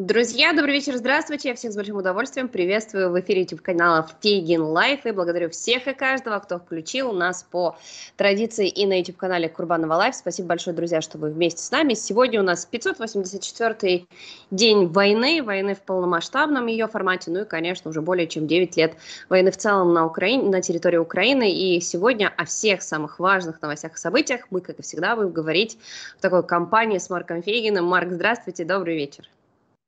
Друзья, добрый вечер, здравствуйте. Я всех с большим удовольствием приветствую в эфире YouTube канала Фейгин Live и благодарю всех и каждого, кто включил нас по традиции и на YouTube канале Курбанова Live. Спасибо большое, друзья, что вы вместе с нами. Сегодня у нас 584-й день войны, войны в полномасштабном ее формате, ну и, конечно, уже более чем 9 лет войны в целом на, Украине, на территории Украины. И сегодня о всех самых важных новостях и событиях мы, как и всегда, будем говорить в такой компании с Марком Фейгиным. Марк, здравствуйте, добрый вечер.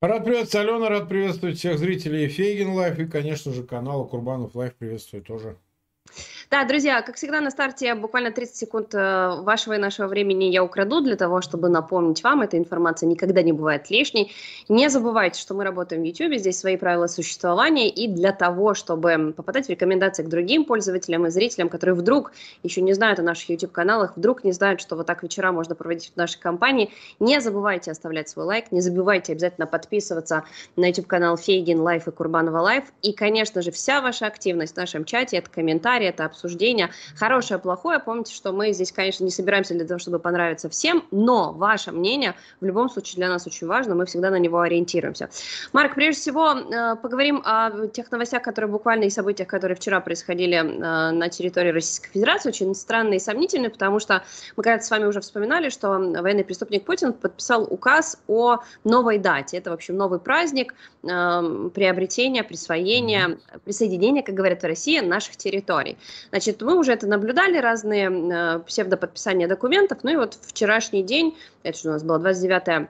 Рад приветствовать, Алена, рад приветствовать всех зрителей Фейгин Live и, конечно же, канала Курбанова Live приветствую тоже. Да, друзья, как всегда на старте буквально 30 секунд э, вашего и нашего времени я украду для того, чтобы напомнить вам, эта информация никогда не бывает лишней. Не забывайте, что мы работаем в YouTube, здесь свои правила существования, и для того, чтобы попадать в рекомендации к другим пользователям и зрителям, которые вдруг еще не знают о наших YouTube-каналах, вдруг не знают, что вот так вечера можно проводить в нашей компании, не забывайте оставлять свой лайк, не забывайте обязательно подписываться на YouTube-канал Фейгин Live и Курбанова Live, и, конечно же, вся ваша активность в нашем чате, это комментарии, это обсуждение. Хорошее, плохое. Помните, что мы здесь, конечно, не собираемся для того, чтобы понравиться всем, но ваше мнение в любом случае для нас очень важно. Мы всегда на него ориентируемся. Марк, прежде всего, э, поговорим о тех новостях, которые буквально и событиях, которые вчера происходили э, на территории Российской Федерации. Очень странные и сомнительные, потому что мы когда-то с вами уже вспоминали, что военный преступник Путин подписал указ о новой дате. Это, в общем, новый праздник э, приобретения, присвоения, присоединения, как говорят в России, наших территорий. Значит, мы уже это наблюдали, разные э, псевдоподписания документов. Ну и вот вчерашний день, это что у нас было 29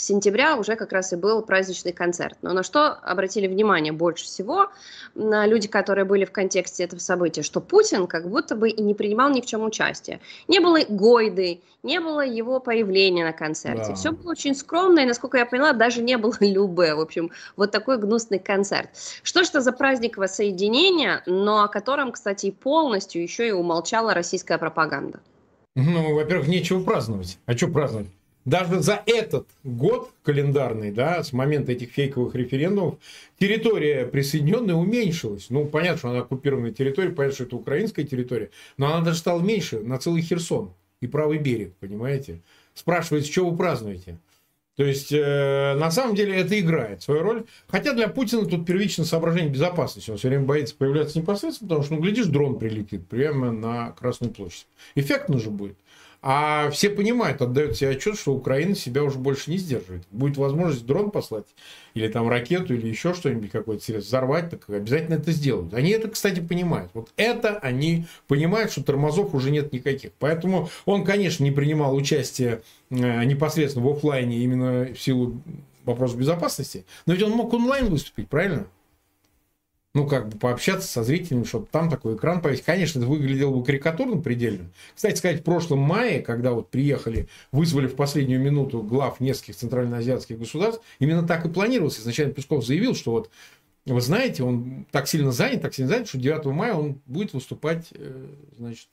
сентября уже как раз и был праздничный концерт. Но на что обратили внимание больше всего на люди, которые были в контексте этого события, что Путин как будто бы и не принимал ни в чем участие. Не было Гойды, не было его появления на концерте. Да. Все было очень скромно, и, насколько я поняла, даже не было Любе. В общем, вот такой гнусный концерт. Что ж это за праздник воссоединения, но о котором, кстати, полностью еще и умолчала российская пропаганда? Ну, во-первых, нечего праздновать. А что праздновать? Даже за этот год календарный, да, с момента этих фейковых референдумов, территория присоединенная уменьшилась. Ну, понятно, что она оккупированная территория, понятно, что это украинская территория, но она даже стала меньше на целый Херсон и правый берег, понимаете? Спрашивается, что вы празднуете? То есть, э, на самом деле, это играет свою роль. Хотя для Путина тут первично соображение безопасности. Он все время боится появляться непосредственно, потому что, ну, глядишь, дрон прилетит прямо на Красную площадь. Эффектно же будет. А все понимают, отдают себе отчет, что Украина себя уже больше не сдерживает. Будет возможность дрон послать, или там ракету, или еще что-нибудь какое-то средство взорвать, так обязательно это сделают. Они это, кстати, понимают. Вот это они понимают, что тормозов уже нет никаких. Поэтому он, конечно, не принимал участие э, непосредственно в офлайне именно в силу вопроса безопасности, но ведь он мог онлайн выступить, правильно? Ну, как бы пообщаться со зрителями, чтобы там такой экран повесить. Конечно, это выглядело бы карикатурно предельно. Кстати сказать, в прошлом мае, когда вот приехали, вызвали в последнюю минуту глав нескольких центральноазиатских государств, именно так и планировалось. Изначально Песков заявил, что вот вы знаете, он так сильно занят, так сильно занят, что 9 мая он будет выступать, э, значит,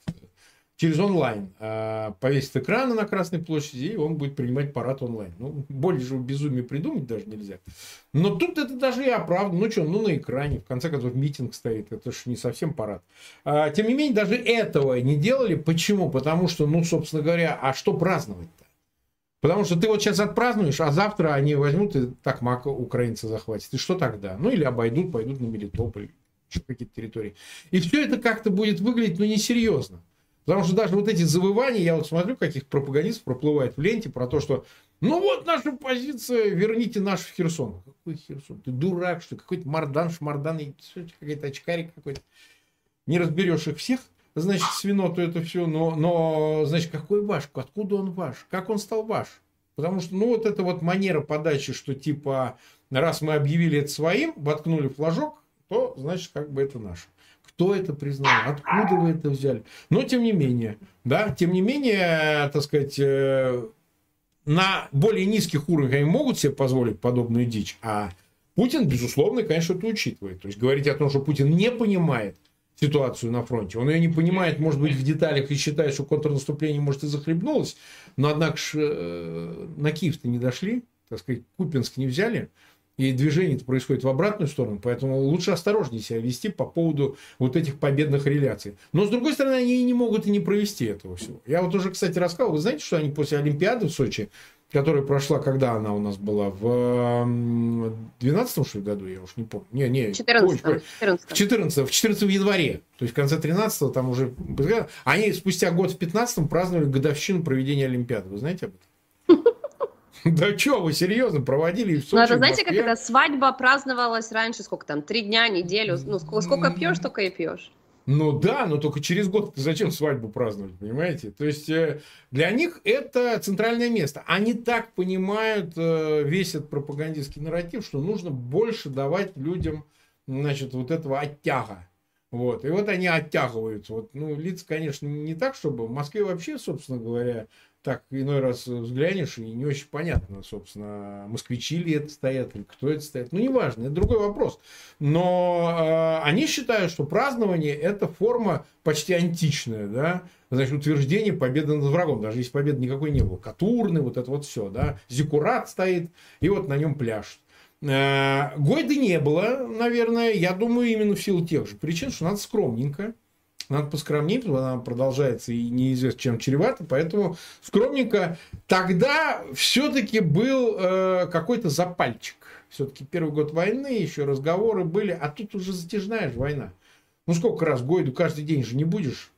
через онлайн. А, повесит экраны на Красной площади, и он будет принимать парад онлайн. Ну, более же безумие придумать даже нельзя. Но тут это даже и оправдано. Ну что, ну на экране, в конце концов, митинг стоит. Это же не совсем парад. А, тем не менее, даже этого не делали. Почему? Потому что, ну, собственно говоря, а что праздновать-то? Потому что ты вот сейчас отпразднуешь, а завтра они возьмут и так мака украинцы захватят. И что тогда? Ну, или обойдут, пойдут на Мелитополь, какие-то территории. И все это как-то будет выглядеть, ну, несерьезно. Потому что даже вот эти завывания, я вот смотрю, каких пропагандистов проплывает в ленте про то, что ну вот наша позиция, верните наш в Херсон. Какой Херсон? Ты дурак, что Какой-то Мардан, Шмардан, какой-то очкарик какой-то. Не разберешь их всех, значит, свиноту это все, но, но, значит, какой ваш? Откуда он ваш? Как он стал ваш? Потому что, ну, вот эта вот манера подачи, что типа, раз мы объявили это своим, воткнули флажок, то, значит, как бы это наше. Кто это признал? Откуда вы это взяли? Но тем не менее, да, тем не менее, так сказать, э, на более низких уровнях они могут себе позволить подобную дичь, а Путин, безусловно, конечно, это учитывает. То есть говорить о том, что Путин не понимает ситуацию на фронте, он ее не понимает, может быть, в деталях и считает, что контрнаступление, может, и захлебнулось, но, однако, э, на Киев-то не дошли, так сказать, Купинск не взяли, и движение происходит в обратную сторону, поэтому лучше осторожнее себя вести по поводу вот этих победных реляций. Но, с другой стороны, они и не могут и не провести этого всего. Я вот уже, кстати, рассказывал, вы знаете, что они после Олимпиады в Сочи которая прошла, когда она у нас была? В 12 что ли, году, я уж не помню. Не, не, 14 ой, 14 в 14 в 14 в январе, то есть в конце 13 там уже... Они спустя год в 15 праздновали годовщину проведения Олимпиады. Вы знаете об этом? Да что, вы серьезно проводили в Сочи, Ну, это знаете, как это свадьба праздновалась раньше, сколько там, три дня, неделю, ну, сколько, сколько пьешь, только и пьешь. Ну да, но только через год зачем свадьбу праздновать, понимаете? То есть э, для них это центральное место. Они так понимают э, весь этот пропагандистский нарратив, что нужно больше давать людям, значит, вот этого оттяга. Вот. И вот они оттягиваются. Вот, ну, лица, конечно, не так, чтобы в Москве вообще, собственно говоря, так иной раз взглянешь, и не очень понятно, собственно, москвичи ли это стоят, или кто это стоит. Ну, неважно, это другой вопрос. Но э, они считают, что празднование – это форма почти античная, да, значит, утверждение победы над врагом, даже если победы никакой не было. Катурны, вот это вот все, да, зикурат стоит, и вот на нем пляж. Э, Гойды не было, наверное, я думаю, именно в силу тех же причин, что надо скромненько, надо поскромнее, потому что она продолжается и неизвестно чем чревато, поэтому скромненько. Тогда все-таки был э, какой-то запальчик. Все-таки первый год войны, еще разговоры были, а тут уже затяжная же война. Ну, сколько раз Гойду каждый день же не будешь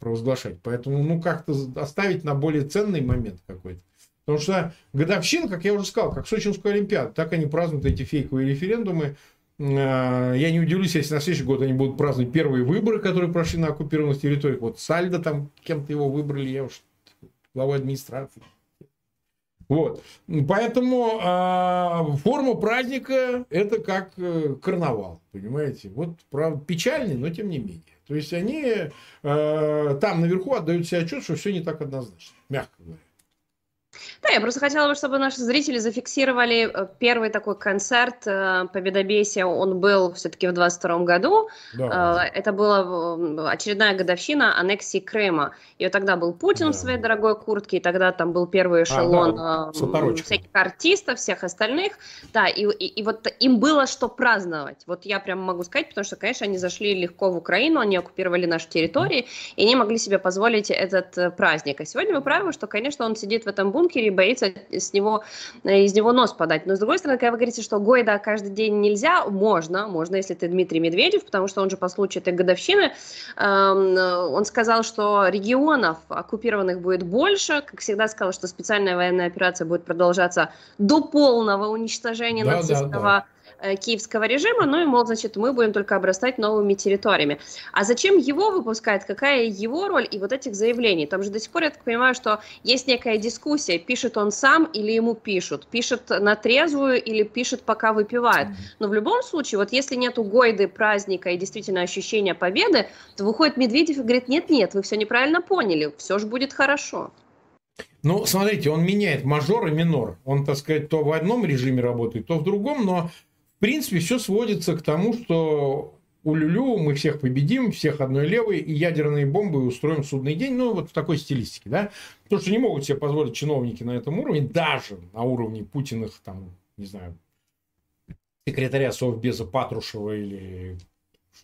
провозглашать. Поэтому, ну, как-то оставить на более ценный момент какой-то. Потому что годовщина, как я уже сказал, как Сочинскую Олимпиаду, так они празднуют эти фейковые референдумы я не удивлюсь, если на следующий год они будут праздновать первые выборы, которые прошли на оккупированных территориях. Вот Сальдо там кем-то его выбрали, я уж главой администрации. Вот. Поэтому э, форма праздника это как э, карнавал, понимаете? Вот правда печальный, но тем не менее. То есть они э, там наверху отдают себе отчет, что все не так однозначно, мягко говоря. Да, я просто хотела бы, чтобы наши зрители зафиксировали э, первый такой концерт э, Победобесия. Он был все-таки в 22 году. Да. Э, это была очередная годовщина аннексии Крыма. И вот тогда был Путин да. в своей дорогой куртке, и тогда там был первый эшелон а, да. всяких артистов, всех остальных. Да, и, и, и вот им было что праздновать. Вот я прям могу сказать, потому что, конечно, они зашли легко в Украину, они оккупировали наши территории, и они могли себе позволить этот праздник. А сегодня мы правы, что, конечно, он сидит в этом бункере, бункере и боится с него, э, из него нос подать. Но, с другой стороны, когда вы говорите, что Гойда каждый день нельзя, можно, можно, если ты Дмитрий Медведев, потому что он же по случаю этой годовщины, эм, он сказал, что регионов оккупированных будет больше, как всегда сказал, что специальная военная операция будет продолжаться до полного уничтожения да, нацистского да, да Э, киевского режима, ну и, мол, значит, мы будем только обрастать новыми территориями. А зачем его выпускать, какая его роль и вот этих заявлений? Там же до сих пор, я так понимаю, что есть некая дискуссия, пишет он сам или ему пишут, пишет на трезвую или пишет, пока выпивает. Но в любом случае, вот если нету гойды, праздника и действительно ощущения победы, то выходит Медведев и говорит, нет-нет, вы все неправильно поняли, все же будет хорошо. Ну, смотрите, он меняет мажор и минор. Он, так сказать, то в одном режиме работает, то в другом, но принципе, все сводится к тому, что у Люлю мы всех победим, всех одной левой, и ядерные бомбы устроим судный день, ну, вот в такой стилистике, да. То, что не могут себе позволить чиновники на этом уровне, даже на уровне Путиных, там, не знаю, секретаря Совбеза Патрушева или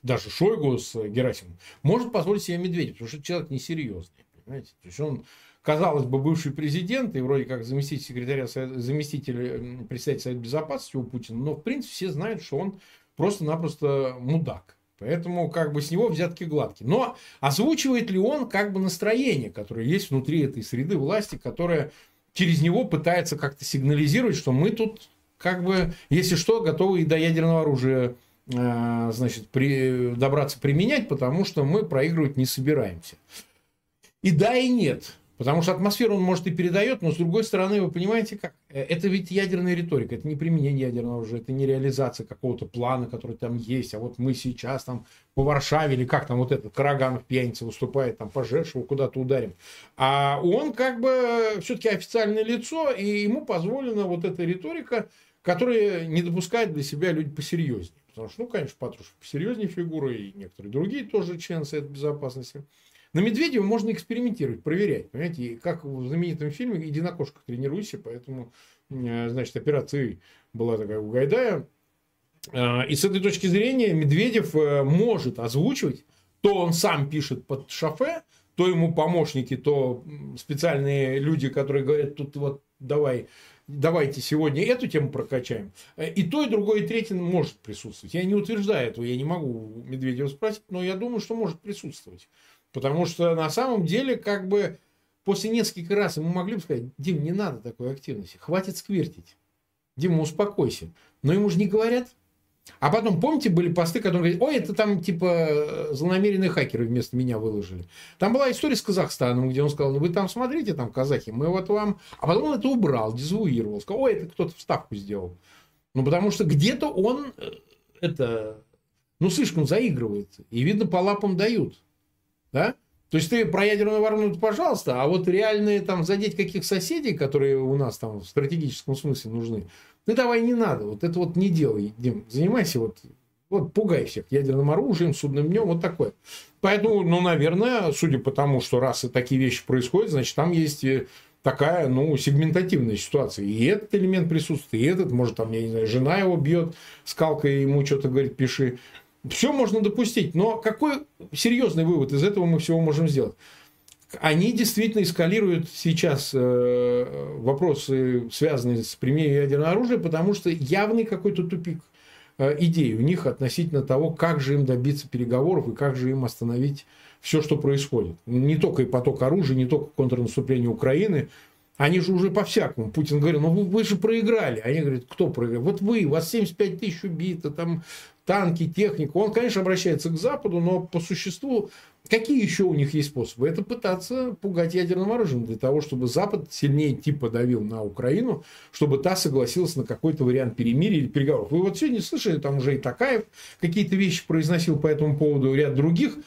даже Шойгу с Герасимом, может позволить себе Медведев, потому что человек несерьезный, понимаете. То есть он казалось бы, бывший президент и вроде как заместитель секретаря, заместитель председателя Совета Безопасности у Путина, но в принципе все знают, что он просто-напросто мудак. Поэтому как бы с него взятки гладкие. Но озвучивает ли он как бы настроение, которое есть внутри этой среды власти, которая через него пытается как-то сигнализировать, что мы тут как бы, если что, готовы и до ядерного оружия э, значит, при, добраться применять, потому что мы проигрывать не собираемся. И да, и нет. Потому что атмосферу он, может, и передает, но с другой стороны, вы понимаете, как э, это ведь ядерная риторика, это не применение ядерного оружия, это не реализация какого-то плана, который там есть, а вот мы сейчас там по Варшаве, или как там вот этот Караганов пьяница выступает, там по Жешеву куда-то ударим. А он как бы все-таки официальное лицо, и ему позволена вот эта риторика, которая не допускает для себя люди посерьезнее. Потому что, ну, конечно, Патрушев посерьезнее фигура, и некоторые другие тоже члены Совета Безопасности. На Медведева можно экспериментировать, проверять. Понимаете, как в знаменитом фильме «Иди на кошках тренируйся», поэтому, э, значит, операция была такая у Гайдая. Э, и с этой точки зрения Медведев э, может озвучивать, то он сам пишет под шофе, то ему помощники, то специальные люди, которые говорят, тут вот давай давайте сегодня эту тему прокачаем. И то, и другое, и третье может присутствовать. Я не утверждаю этого, я не могу Медведева спросить, но я думаю, что может присутствовать. Потому что на самом деле, как бы, после нескольких раз ему могли бы сказать, Дим, не надо такой активности, хватит сквертить. Дима, успокойся. Но ему же не говорят. А потом, помните, были посты, которые говорят, ой, это там типа злонамеренные хакеры вместо меня выложили. Там была история с Казахстаном, где он сказал, ну вы там смотрите, там казахи, мы вот вам... А потом он это убрал, дезавуировал. Сказал, ой, это кто-то вставку сделал. Ну, потому что где-то он э, это, ну, слишком заигрывает. И, видно, по лапам дают. Да? То есть ты про ядерную войну, пожалуйста, а вот реальные там задеть каких соседей, которые у нас там в стратегическом смысле нужны, ну давай не надо, вот это вот не делай, Дим, занимайся вот, вот пугай всех ядерным оружием, судным днем, вот такое. Поэтому, ну, наверное, судя по тому, что раз и такие вещи происходят, значит, там есть э, такая, ну, сегментативная ситуация. И этот элемент присутствует, и этот, может, там, я не знаю, жена его бьет скалкой, ему что-то говорит, пиши. Все можно допустить, но какой серьезный вывод из этого мы всего можем сделать? Они действительно эскалируют сейчас э, вопросы, связанные с применением ядерного оружия, потому что явный какой-то тупик э, идей у них относительно того, как же им добиться переговоров и как же им остановить все, что происходит. Не только и поток оружия, не только контрнаступление Украины, они же уже по-всякому. Путин говорил, ну вы, вы же проиграли. Они говорят, кто проиграл? Вот вы, у вас 75 тысяч убито, там танки, техника. Он, конечно, обращается к Западу, но по существу какие еще у них есть способы? Это пытаться пугать ядерным оружием для того, чтобы Запад сильнее типа давил на Украину, чтобы та согласилась на какой-то вариант перемирия или переговоров. Вы вот сегодня слышали, там уже и Такаев какие-то вещи произносил по этому поводу, ряд других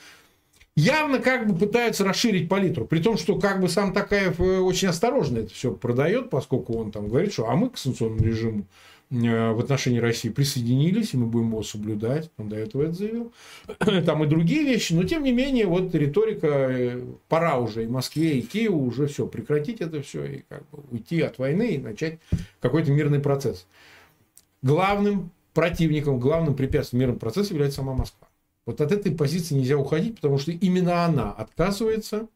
явно как бы пытаются расширить палитру. При том, что как бы сам Такаев э, очень осторожно это все продает, поскольку он там говорит, что а мы к санкционному режиму Э, в отношении России присоединились, и мы будем его соблюдать. Он до этого это заявил. Там и другие вещи, но тем не менее, вот риторика, э, пора уже и Москве, и Киеву уже все, прекратить это все, и как бы уйти от войны и начать какой-то мирный процесс. Главным противником, главным препятствием мирного процесса является сама Москва. Вот от этой позиции нельзя уходить, потому что именно она отказывается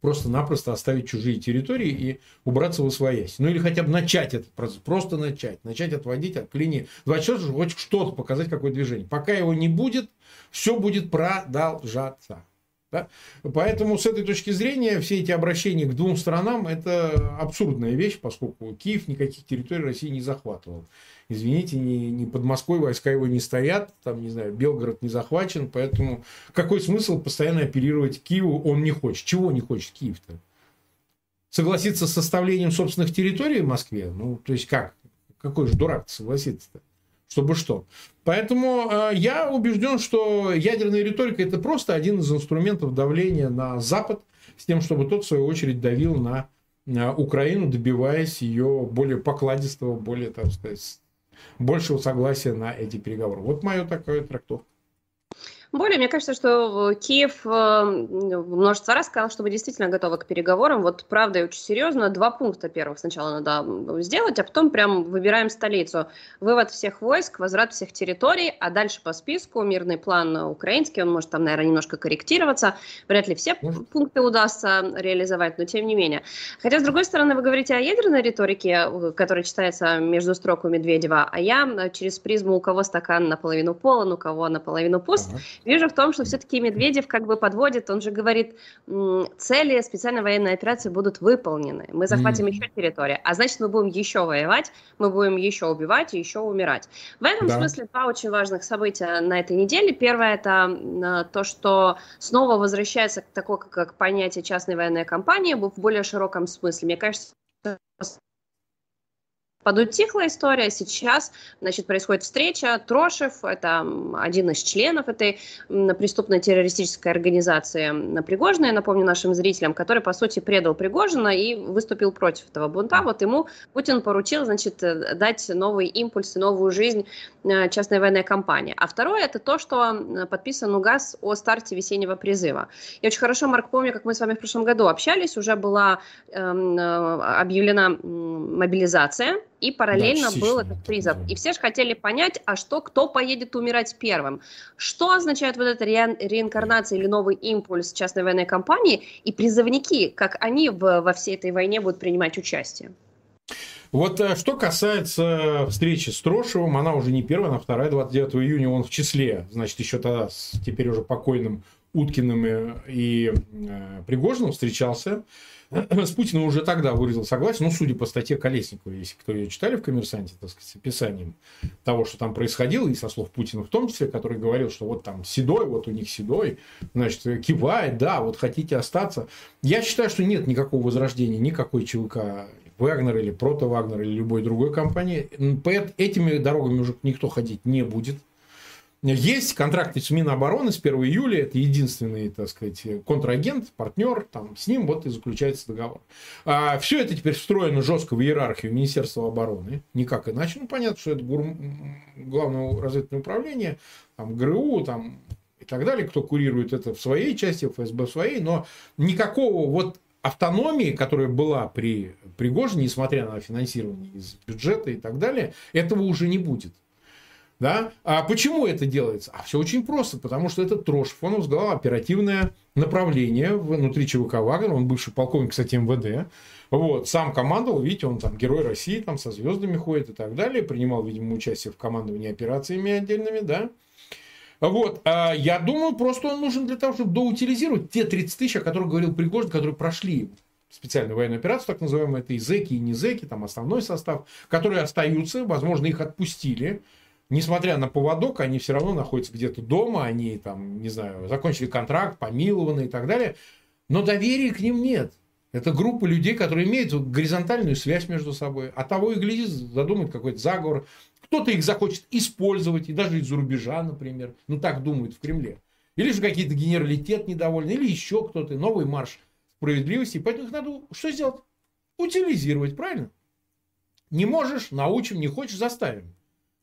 просто-напросто оставить чужие территории и убраться в освоясь. Ну или хотя бы начать этот процесс, просто начать, начать отводить от линии 24, хоть что-то показать, какое движение. Пока его не будет, все будет продолжаться. Да? Поэтому с этой точки зрения все эти обращения к двум странам это абсурдная вещь, поскольку Киев никаких территорий России не захватывал. Извините, не, не под Москвой войска его не стоят, там, не знаю, Белгород не захвачен, поэтому какой смысл постоянно оперировать Киеву он не хочет? Чего не хочет Киев-то? Согласиться с составлением собственных территорий в Москве? Ну, то есть как? Какой же дурак согласится-то? Чтобы что? Поэтому э, я убежден, что ядерная риторика это просто один из инструментов давления на Запад, с тем, чтобы тот, в свою очередь, давил на Украину, добиваясь ее более покладистого, более, так сказать, большего согласия на эти переговоры. Вот мое такое трактовка. Более, мне кажется, что Киев э, множество раз сказал, что мы действительно готовы к переговорам. Вот правда и очень серьезно. Два пункта первых сначала надо сделать, а потом прям выбираем столицу. Вывод всех войск, возврат всех территорий, а дальше по списку мирный план украинский, он может там, наверное, немножко корректироваться. Вряд ли все пункты удастся реализовать, но тем не менее. Хотя, с другой стороны, вы говорите о ядерной риторике, э, которая читается между строк у Медведева, а я э, через призму у кого стакан наполовину полон, у кого наполовину пуст. Ага Вижу в том, что все-таки Медведев как бы подводит, он же говорит, цели специальной военной операции будут выполнены, мы захватим mm. еще территорию, а значит мы будем еще воевать, мы будем еще убивать и еще умирать. В этом да. смысле два очень важных события на этой неделе. Первое это то, что снова возвращается такое как понятие частной военной кампании в более широком смысле. Мне кажется, Подутихла история, сейчас, значит, происходит встреча, Трошев, это один из членов этой преступной террористической организации Пригожина, я напомню нашим зрителям, который, по сути, предал Пригожина и выступил против этого бунта. Вот ему Путин поручил, значит, э, дать новый импульс новую жизнь э, частной военной компании. А второе, это то, что подписан указ о старте весеннего призыва. Я очень хорошо, Марк, помню, как мы с вами в прошлом году общались, уже была эм, э, объявлена мобилизация, и параллельно да, был этот призыв. И все же хотели понять, а что, кто поедет умирать первым. Что означает вот эта ре, реинкарнация или новый импульс частной военной компании и призывники, как они в, во всей этой войне будут принимать участие? Вот э, что касается встречи с Трошевым, она уже не первая, она вторая, 29 июня он в числе, значит, еще тогда с теперь уже покойным Уткиным и э, Пригожиным встречался. С Путиным уже тогда выразил согласие, ну, судя по статье Колесникова, если кто ее читали в «Коммерсанте», так сказать, с описанием того, что там происходило, и со слов Путина в том числе, который говорил, что вот там седой, вот у них седой, значит, кивает, да, вот хотите остаться. Я считаю, что нет никакого возрождения, никакой ЧВК Вагнер или Прото Вагнер или любой другой компании. Этими дорогами уже никто ходить не будет. Есть контракты с Минобороны с 1 июля, это единственный, так сказать, контрагент, партнер, там, с ним вот и заключается договор. А все это теперь встроено жестко в иерархию Министерства обороны, никак иначе. Ну, понятно, что это главное разведывательное управление, там, ГРУ, там, и так далее, кто курирует это в своей части, ФСБ в своей, но никакого вот автономии, которая была при Пригожине, несмотря на финансирование из бюджета и так далее, этого уже не будет. Да? А почему это делается? А все очень просто, потому что этот Трошев, он возглавлял оперативное направление внутри ЧВК Вагнер, он бывший полковник, кстати, МВД, вот, сам командовал, видите, он там герой России, там со звездами ходит и так далее, принимал, видимо, участие в командовании операциями отдельными, да, вот, а я думаю, просто он нужен для того, чтобы доутилизировать те 30 тысяч, о которых говорил Пригожин, которые прошли специальную военную операцию, так называемую, это и зэки, и не зэки, там основной состав, которые остаются, возможно, их отпустили, несмотря на поводок, они все равно находятся где-то дома, они там, не знаю, закончили контракт, помилованы и так далее. Но доверия к ним нет. Это группа людей, которые имеют горизонтальную связь между собой. А того и гляди, задумают какой-то заговор. Кто-то их захочет использовать, и даже из-за рубежа, например. Ну, так думают в Кремле. Или же какие-то генералитет недовольны, или еще кто-то. Новый марш справедливости. Поэтому их надо что сделать? Утилизировать, правильно? Не можешь, научим, не хочешь, заставим.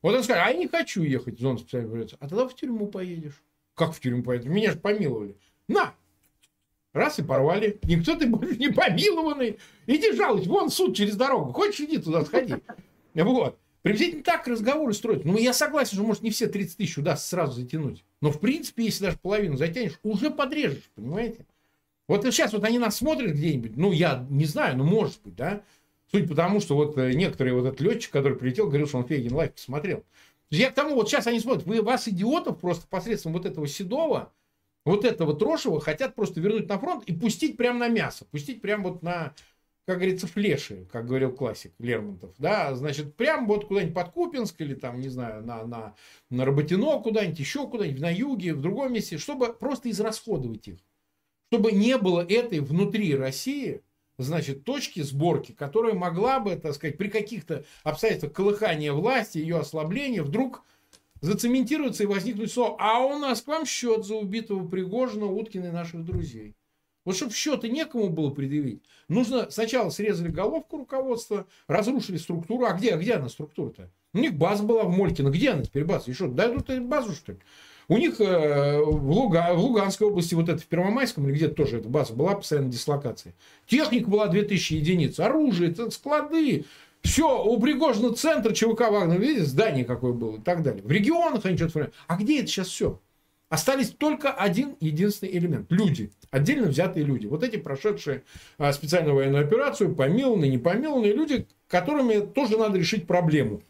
Вот он скажет, а я не хочу ехать в зону специальной операции. А тогда в тюрьму поедешь. Как в тюрьму поедешь? Меня же помиловали. На! Раз и порвали. Никто ты больше не помилованный. Иди жалуйся. Вон суд через дорогу. Хочешь, иди туда сходи. Вот. Приблизительно так разговоры строят. Ну, я согласен, что, может, не все 30 тысяч удастся сразу затянуть. Но, в принципе, если даже половину затянешь, уже подрежешь, понимаете? Вот сейчас вот они нас смотрят где-нибудь, ну, я не знаю, ну, может быть, да? Судя по тому, что вот э, некоторые, вот этот летчик, который прилетел, говорил, что он Фейгин лайф посмотрел. Я к тому, вот сейчас они смотрят, вы, вас, идиотов, просто посредством вот этого Седова, вот этого Трошева хотят просто вернуть на фронт и пустить прямо на мясо, пустить прямо вот на, как говорится, флеши, как говорил классик Лермонтов, да, значит, прям вот куда-нибудь под Купинск или там, не знаю, на, на, на Работино куда-нибудь, еще куда-нибудь, на юге, в другом месте, чтобы просто израсходовать их. Чтобы не было этой внутри России значит, точки сборки, которая могла бы, так сказать, при каких-то обстоятельствах колыхания власти, ее ослабления, вдруг зацементироваться и возникнуть слово, а у нас к вам счет за убитого Пригожина, Уткина и наших друзей. Вот чтобы счеты некому было предъявить, нужно сначала срезали головку руководства, разрушили структуру. А где, где она структура-то? У них база была в Молькино. Где она теперь база? И что, дадут базу, что ли? У них э, в, Луга, в Луганской области, вот это в Первомайском, или где-то тоже эта база была постоянно дислокация. Техника была 2000 единиц, оружие, склады, все, у Пригожина центр ЧВК Вагнер, видите, здание какое было и так далее. В регионах они что-то формируют. А где это сейчас все? Остались только один единственный элемент. Люди. Отдельно взятые люди. Вот эти прошедшие а, специальную военную операцию, помилованные, непомилованные люди, которыми тоже надо решить проблему.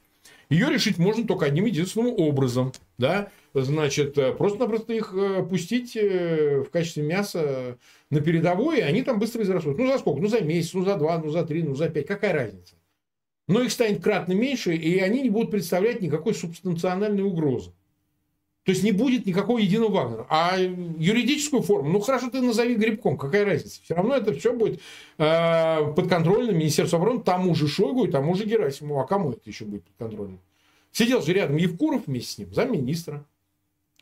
Ее решить можно только одним единственным образом. Да? Значит, э, просто-напросто их э, пустить э, в качестве мяса на передовой, и они там быстро израстут. Ну, за сколько? Ну, за месяц, ну, за два, ну, за три, ну, за пять. Какая разница? Но их станет кратно меньше, и они не будут представлять никакой субстанциональной угрозы. То есть не будет никакого единого Вагнера. А юридическую форму, ну хорошо, ты назови грибком, какая разница? Все равно это все будет э, подконтрольно Министерству обороны, тому же Шойгу и тому же Герасимову. А кому это еще будет подконтрольно? Сидел же рядом Евкуров вместе с ним, замминистра.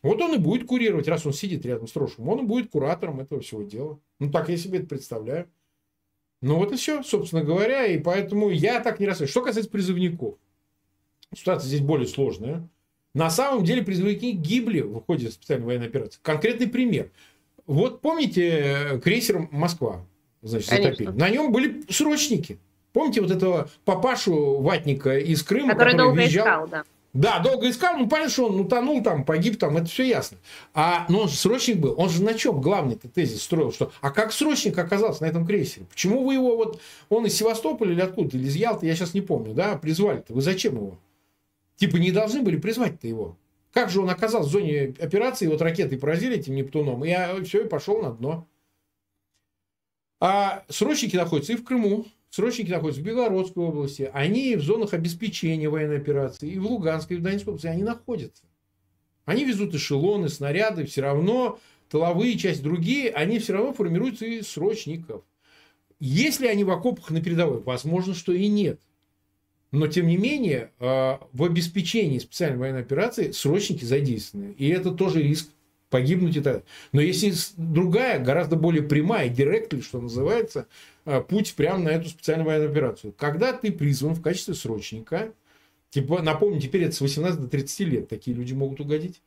Вот он и будет курировать, раз он сидит рядом с Трошевым, он и будет куратором этого всего дела. Ну, так я себе это представляю. Ну, вот и все, собственно говоря, и поэтому я так не рассказываю. Что касается призывников, ситуация здесь более сложная. На самом деле призывники гибли в ходе специальной военной операции. Конкретный пример. Вот помните крейсер «Москва»? Значит, затопили. На нем были срочники. Помните вот этого папашу ватника из Крыма, который, который долго визжал? искал, да. Да, долго искал, ну, понятно, что он утонул там, погиб там, это все ясно. А, но он же срочник был, он же на чем главный тезис строил, что, а как срочник оказался на этом крейсере? Почему вы его вот, он из Севастополя или откуда, или из Ялты, я сейчас не помню, да, призвали-то, вы зачем его? Типа не должны были призвать-то его. Как же он оказался в зоне операции, вот ракеты поразили этим Нептуном, и я все, и пошел на дно. А срочники находятся и в Крыму, Срочники находятся в Белгородской области, они в зонах обеспечения военной операции, и в Луганской, и в Донецкой области они находятся. Они везут эшелоны, снаряды, все равно тыловые части, другие, они все равно формируются из срочников. Если они в окопах на передовой, возможно, что и нет. Но, тем не менее, э, в обеспечении специальной военной операции срочники задействованы. И это тоже риск погибнуть далее. Но если другая, гораздо более прямая, директли, что называется, путь прямо на эту специальную военную операцию. Когда ты призван в качестве срочника, типа, напомню, теперь это с 18 до 30 лет такие люди могут угодить.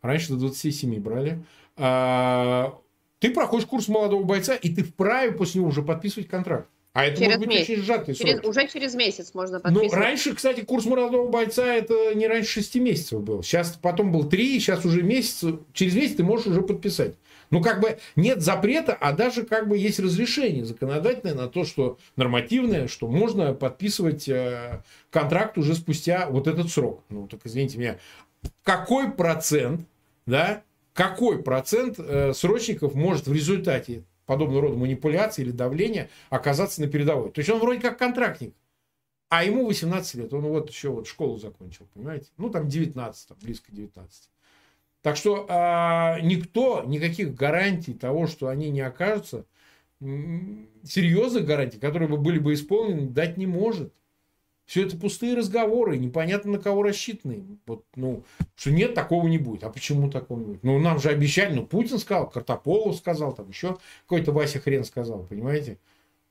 Раньше до 27 брали. А, ты проходишь курс молодого бойца, и ты вправе после него уже подписывать контракт. А это через может быть месяц. очень сжатый через, срок. Уже через месяц можно ну, подписывать. Ну, раньше, кстати, курс молодого бойца это не раньше 6 месяцев был. Сейчас потом был 3, сейчас уже месяц. Через месяц ты можешь уже подписать. Ну, как бы нет запрета, а даже как бы есть разрешение законодательное на то, что нормативное, что можно подписывать э, контракт уже спустя вот этот срок. Ну, так извините меня. Какой процент, да, какой процент э, срочников может в результате подобного рода манипуляции или давления оказаться на передовой. То есть он вроде как контрактник, а ему 18 лет, он вот еще вот школу закончил, понимаете? Ну, там 19, там, близко 19. Так что а, никто никаких гарантий того, что они не окажутся, серьезных гарантий, которые бы были бы исполнены, дать не может. Все это пустые разговоры, непонятно на кого рассчитаны. Вот, ну, что нет, такого не будет. А почему такого не будет? Ну, нам же обещали, ну, Путин сказал, Картополов сказал, там еще какой-то Вася Хрен сказал, понимаете?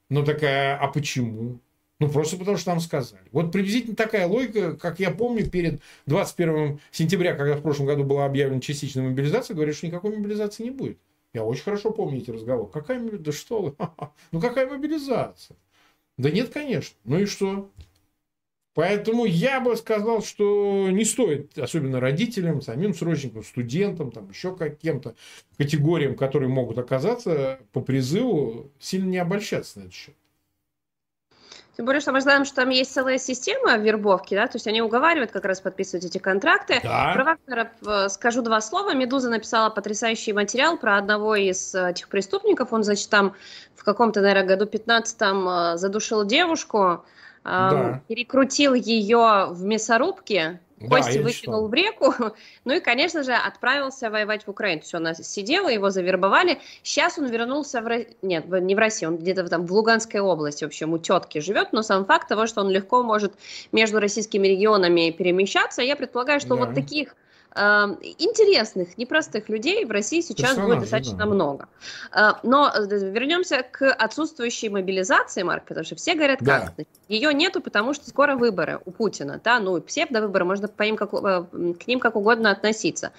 Ну, такая, а почему? Ну, просто потому что нам сказали. Вот приблизительно такая логика, как я помню, перед 21 сентября, когда в прошлом году была объявлена частичная мобилизация, говорят, что никакой мобилизации не будет. Я очень хорошо помню эти разговоры. Какая мобилизация? Да что вы? Ну, какая мобилизация? Да нет, конечно. Ну и что? Поэтому я бы сказал, что не стоит, особенно родителям, самим срочникам, студентам, там еще каким-то категориям, которые могут оказаться по призыву, сильно не обольщаться на этот счет. Тем более, что мы знаем, что там есть целая система вербовки, да, то есть они уговаривают как раз подписывать эти контракты. Да. Про Вагнера э, скажу два слова. «Медуза» написала потрясающий материал про одного из э, этих преступников. Он, значит, там в каком-то, наверное, году 15-м э, задушил девушку, да. перекрутил ее в мясорубке, кости да, выкинул в реку, ну и, конечно же, отправился воевать в Украину. Все, она сидела, его завербовали. Сейчас он вернулся в... Нет, не в России, он где-то там в Луганской области, в общем, у тетки живет, но сам факт того, что он легко может между российскими регионами перемещаться, я предполагаю, что да. вот таких интересных, непростых людей в России сейчас будет достаточно да. много. А, но э, вернемся к отсутствующей мобилизации, Марк, потому что все говорят, да. как? Ее нету, потому что скоро выборы у Путина, да, ну, псевдовыборы, можно по ним как, э, к ним как угодно относиться.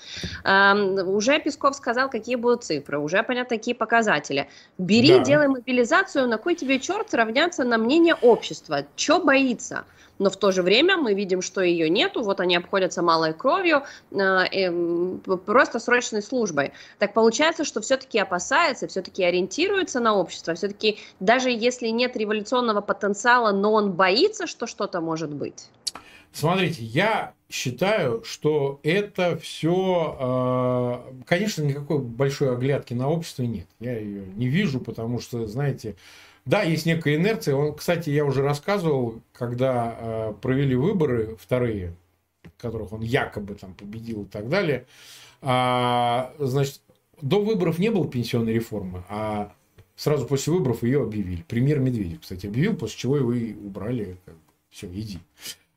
Уже Песков сказал, какие будут цифры, уже понятно, какие показатели. Бери, да. делай мобилизацию, на кой тебе черт равняться на мнение общества? Че боится? Но в то же время мы видим, что ее нету, вот они обходятся малой кровью, э, э, просто срочной службой. Так получается, что все-таки опасается, все-таки ориентируется на общество, все-таки даже если нет революционного потенциала, но он боится, что что-то может быть. Смотрите, я считаю, что это все, э, конечно, никакой большой оглядки на общество нет. Я ее не вижу, потому что, знаете, да, есть некая инерция. Он, кстати, я уже рассказывал, когда э, провели выборы вторые, в которых он якобы там победил и так далее. А, значит, до выборов не было пенсионной реформы, а сразу после выборов ее объявили. Премьер Медведев, кстати, объявил, после чего его и убрали. Как бы, все, иди.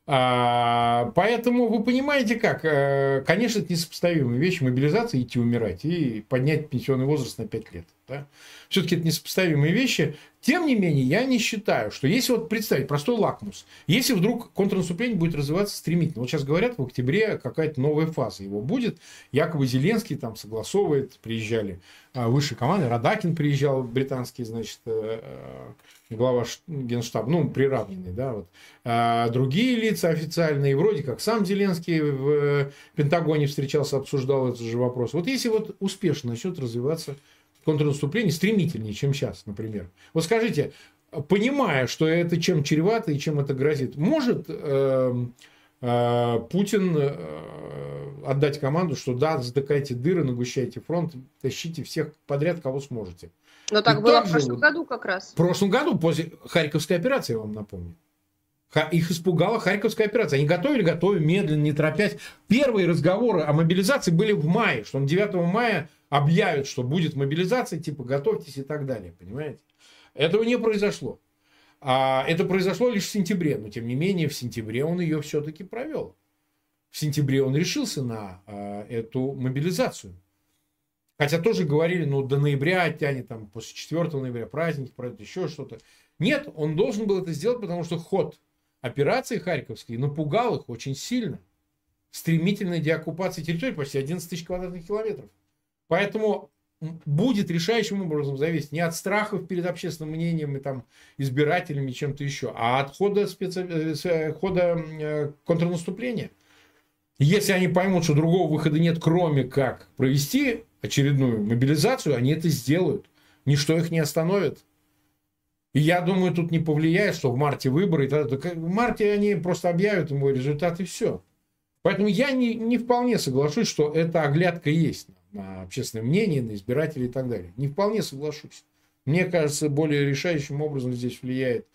А, поэтому вы понимаете как, э, конечно, это несопоставимая вещь, мобилизация, идти умирать и поднять пенсионный возраст на 5 лет. Да? Все-таки это несопоставимые вещи. Тем не менее, я не считаю, что если вот представить простой лакмус, если вдруг контрнаступление будет развиваться стремительно, вот сейчас говорят, в октябре какая-то новая фаза его будет, якобы Зеленский там согласовывает, приезжали а, высшие команды, Радакин приезжал, британский, значит, э, э, глава генштаба, ну, приравненный, да, вот. А другие лица официальные, вроде как сам Зеленский в э, Пентагоне встречался, обсуждал этот же вопрос. Вот если вот успешно начнет развиваться контрнаступление стремительнее, чем сейчас, например. Вот скажите, понимая, что это чем чревато и чем это грозит, может э, Путин э, отдать команду, что да, затыкайте дыры, нагущайте фронт, тащите всех подряд, кого сможете. Но так и было в прошлом году как раз. В прошлом году, после Харьковской операции, я вам напомню. Их испугала Харьковская операция. Они готовили, готовили, медленно, не торопясь. Первые разговоры о мобилизации были в мае, что он 9 мая объявят, что будет мобилизация, типа готовьтесь и так далее, понимаете? Этого не произошло. А это произошло лишь в сентябре, но тем не менее в сентябре он ее все-таки провел. В сентябре он решился на а, эту мобилизацию. Хотя тоже говорили, ну до ноября тянет, там после 4 ноября праздники, пройдет еще что-то. Нет, он должен был это сделать, потому что ход операции Харьковской напугал их очень сильно. Стремительная деоккупация территории почти 11 тысяч квадратных километров. Поэтому будет решающим образом зависеть не от страхов перед общественным мнением и там избирателями чем-то еще, а от хода, специ... Э, э, э, контрнаступления. Если они поймут, что другого выхода нет, кроме как провести очередную мобилизацию, они это сделают. Ничто их не остановит. И я думаю, тут не повлияет, что в марте выборы. В марте они просто объявят ему результат и все. Поэтому я не, не вполне соглашусь, что эта оглядка есть на общественное мнение, на избирателей и так далее. Не вполне соглашусь. Мне кажется, более решающим образом здесь влияет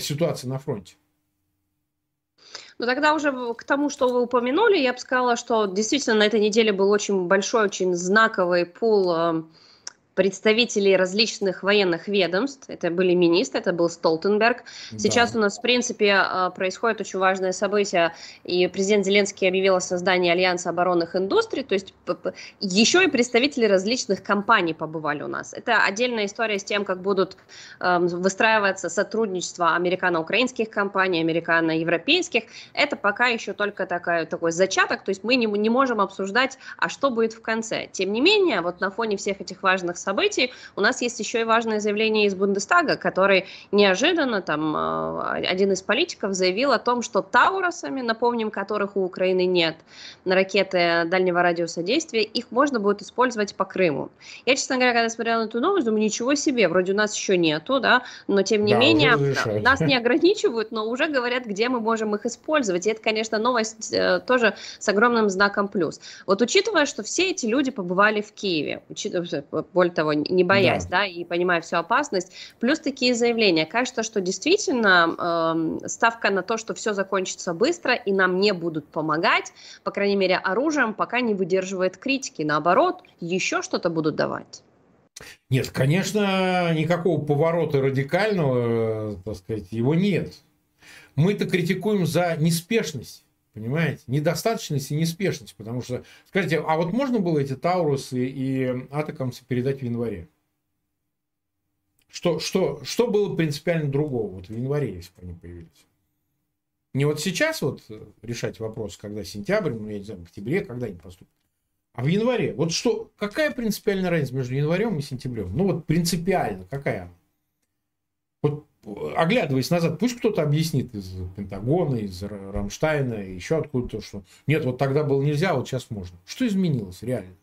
ситуация на фронте. Ну тогда уже к тому, что вы упомянули, я бы сказала, что действительно на этой неделе был очень большой, очень знаковый пул э, представителей различных военных ведомств. Это были министры, это был Столтенберг. Сейчас да. у нас, в принципе, а, происходит очень важное событие, и президент Зеленский объявил о создании Альянса оборонных индустрий, то есть еще и представители различных компаний побывали у нас. Это отдельная история с тем, как будут э, выстраиваться сотрудничество американо-украинских компаний, американо-европейских. Это пока еще только такая, такой зачаток, то есть мы не, не можем обсуждать, а что будет в конце. Тем не менее, вот на фоне всех этих важных событий, событий, у нас есть еще и важное заявление из Бундестага, который неожиданно, там, а, один из политиков заявил о том, что Тауросами, напомним, которых у Украины нет, на ракеты дальнего радиуса действия, их можно будет использовать по Крыму. Я, честно говоря, когда смотрела на эту новость, думаю, ничего себе, вроде у нас еще нету, да, но тем не да, менее, нас не ограничивают, но уже говорят, где мы можем их использовать. И это, конечно, новость э, тоже с огромным знаком плюс. Вот учитывая, что все эти люди побывали в Киеве, учитывая, более того, не боясь, да, да и понимая всю опасность. Плюс такие заявления. Кажется, что действительно э, ставка на то, что все закончится быстро и нам не будут помогать, по крайней мере, оружием, пока не выдерживает критики. Наоборот, еще что-то будут давать. Нет, конечно, никакого поворота радикального, так сказать, его нет. Мы-то критикуем за неспешность. Понимаете? Недостаточность и неспешность. Потому что, скажите, а вот можно было эти Таурусы и Атакамсы передать в январе? Что, что, что было принципиально другого вот в январе, если бы они появились? Не вот сейчас вот решать вопрос, когда сентябрь, ну, я не знаю, в октябре, когда они поступят. А в январе. Вот что, какая принципиальная разница между январем и сентябрем? Ну вот принципиально, какая? Вот оглядываясь назад, пусть кто-то объяснит из Пентагона, из Рамштайна, еще откуда-то, что нет, вот тогда было нельзя, вот сейчас можно. Что изменилось реально?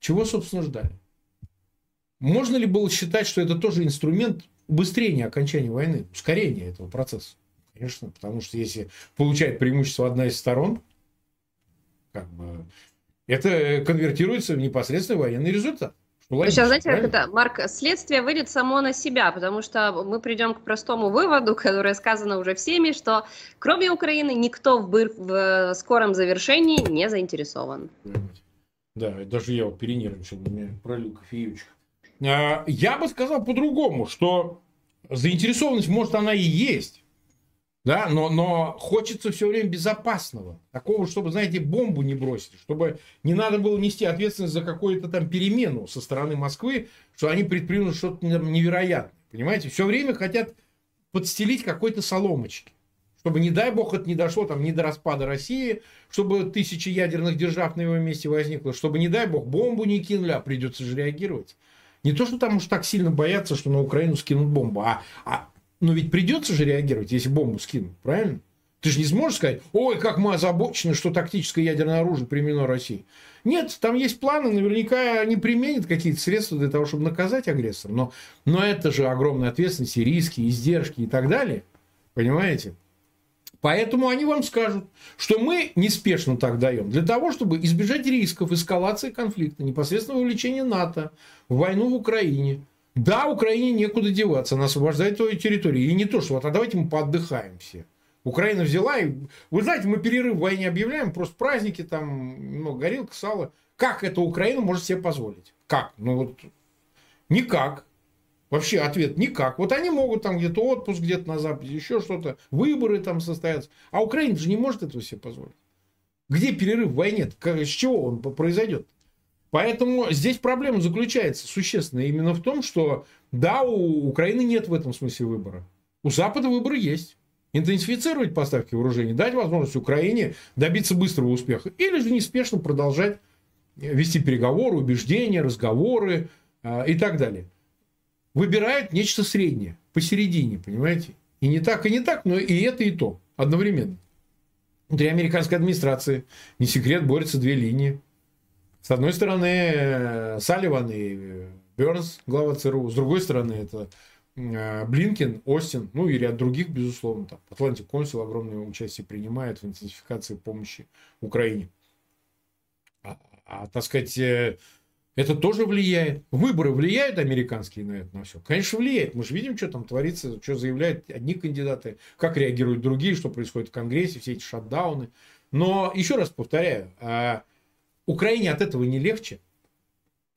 Чего, собственно, ждали? Можно ли было считать, что это тоже инструмент убыстрения окончания войны, ускорения этого процесса? Конечно, потому что если получает преимущество одна из сторон, как бы, это конвертируется в непосредственный военный результат. Логично, Сейчас, знаете, как это, Марк, следствие выйдет само на себя, потому что мы придем к простому выводу, которое сказано уже всеми, что кроме Украины никто в, быр, в скором завершении не заинтересован. Да, даже я вот перенервничал, мне пролил кофеечек. А, я бы сказал по-другому, что заинтересованность, может, она и есть. Да, но, но хочется все время безопасного. Такого, чтобы, знаете, бомбу не бросить, чтобы не надо было нести ответственность за какую-то там перемену со стороны Москвы, что они предпримут что-то невероятное. Понимаете? Все время хотят подстелить какой-то соломочки. Чтобы, не дай бог, это не дошло там ни до распада России, чтобы тысячи ядерных держав на его месте возникло, чтобы, не дай бог, бомбу не кинули, а придется же реагировать. Не то, что там уж так сильно боятся, что на Украину скинут бомбу, а, а но ведь придется же реагировать, если бомбу скинут, правильно? Ты же не сможешь сказать, ой, как мы озабочены, что тактическое ядерное оружие применено России. Нет, там есть планы, наверняка они применят какие-то средства для того, чтобы наказать агрессора. Но, но это же огромная ответственность, и риски, издержки и так далее. Понимаете? Поэтому они вам скажут, что мы неспешно так даем для того, чтобы избежать рисков эскалации конфликта, непосредственного увлечения НАТО в войну в Украине, да, Украине некуда деваться, она освобождает твою территорию. И не то, что вот, а давайте мы поотдыхаем все. Украина взяла, и, вы знаете, мы перерыв в войне объявляем, просто праздники, там, ну, горилка, сало. Как это Украина может себе позволить? Как? Ну, вот, никак. Вообще ответ никак. Вот они могут там где-то отпуск, где-то на Западе, еще что-то, выборы там состоятся. А Украина же не может этого себе позволить. Где перерыв в войне? С чего он произойдет? Поэтому здесь проблема заключается существенная именно в том, что да, у Украины нет в этом смысле выбора. У Запада выбор есть. Интенсифицировать поставки вооружений, дать возможность Украине добиться быстрого успеха. Или же неспешно продолжать вести переговоры, убеждения, разговоры э, и так далее. Выбирают нечто среднее, посередине, понимаете? И не так, и не так, но и это, и то одновременно. Внутри американской администрации, не секрет, борются две линии. С одной стороны, э, Салливан и Бернс, глава ЦРУ. С другой стороны, это э, Блинкин, Остин, ну и ряд других, безусловно. Там, Атлантик Консул огромное участие принимает в интенсификации помощи Украине. А, а так сказать, э, это тоже влияет. Выборы влияют американские на это, на все? Конечно, влияет. Мы же видим, что там творится, что заявляют одни кандидаты, как реагируют другие, что происходит в Конгрессе, все эти шатдауны. Но еще раз повторяю, а, Украине от этого не легче.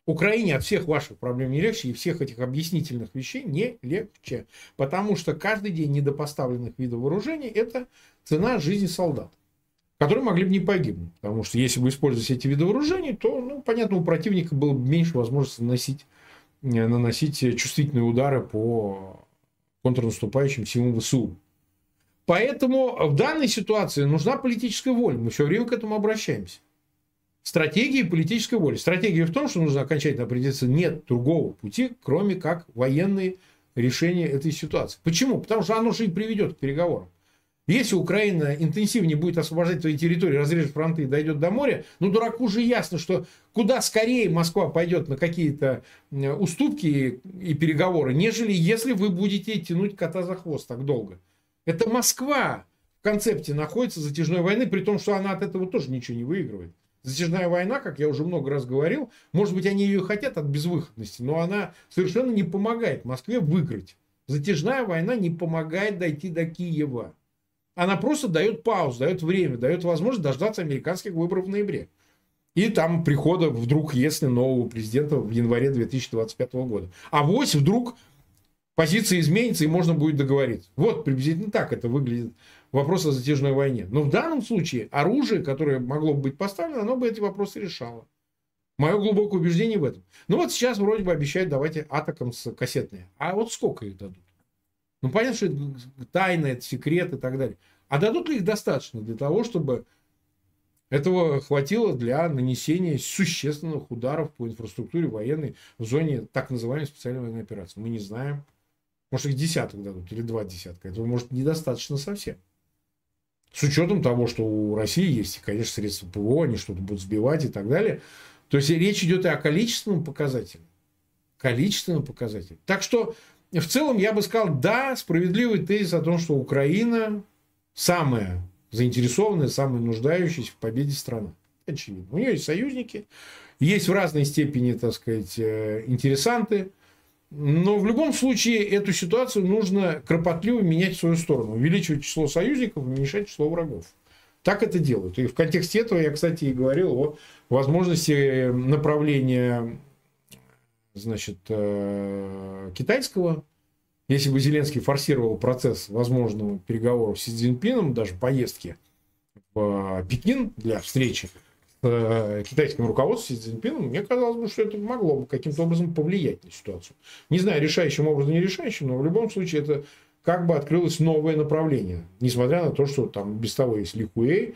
Украине от всех ваших проблем не легче, и всех этих объяснительных вещей не легче. Потому что каждый день недопоставленных видов вооружений – это цена жизни солдат, которые могли бы не погибнуть. Потому что если бы использовать эти виды вооружений, то, ну, понятно, у противника было бы меньше возможности наносить, э, наносить чувствительные удары по контрнаступающим силам ВСУ. Поэтому в данной ситуации нужна политическая воля. Мы все время к этому обращаемся стратегии политической воли. Стратегия в том, что нужно окончательно определиться, нет другого пути, кроме как военные решения этой ситуации. Почему? Потому что оно же и приведет к переговорам. Если Украина интенсивнее будет освобождать свои территории, разрежет фронты и дойдет до моря, ну, дураку же ясно, что куда скорее Москва пойдет на какие-то уступки и переговоры, нежели если вы будете тянуть кота за хвост так долго. Это Москва в концепте находится затяжной войны, при том, что она от этого тоже ничего не выигрывает. Затяжная война, как я уже много раз говорил, может быть, они ее хотят от безвыходности, но она совершенно не помогает Москве выиграть. Затяжная война не помогает дойти до Киева. Она просто дает паузу, дает время, дает возможность дождаться американских выборов в ноябре. И там прихода вдруг, если нового президента в январе 2025 года. А вось вдруг позиция изменится и можно будет договориться. Вот приблизительно так это выглядит вопрос о затяжной войне. Но в данном случае оружие, которое могло бы быть поставлено, оно бы эти вопросы решало. Мое глубокое убеждение в этом. Ну вот сейчас вроде бы обещают давать атакам с кассетные. А вот сколько их дадут? Ну понятно, что это тайна, это секрет и так далее. А дадут ли их достаточно для того, чтобы этого хватило для нанесения существенных ударов по инфраструктуре военной в зоне так называемой специальной военной операции? Мы не знаем. Может, их десяток дадут или два десятка. Этого может недостаточно совсем. С учетом того, что у России есть, конечно, средства ПВО, они что-то будут сбивать и так далее. То есть речь идет и о количественном показателе. Количественном показателе. Так что в целом я бы сказал, да, справедливый тезис о том, что Украина самая заинтересованная, самая нуждающаяся в победе страна. Очевидно. У нее есть союзники, есть в разной степени, так сказать, э, интересанты. Но в любом случае эту ситуацию нужно кропотливо менять в свою сторону. Увеличивать число союзников, уменьшать число врагов. Так это делают. И в контексте этого я, кстати, и говорил о возможности направления значит, э, китайского если бы Зеленский форсировал процесс возможного переговоров с Си Цзиньпином, даже поездки в Пекин для встречи э, китайским руководством Си Цзиньпином, мне казалось бы, что это могло бы каким-то образом повлиять на ситуацию. Не знаю, решающим образом, не решающим, но в любом случае это как бы открылось новое направление. Несмотря на то, что там без того есть Ли Хуэй,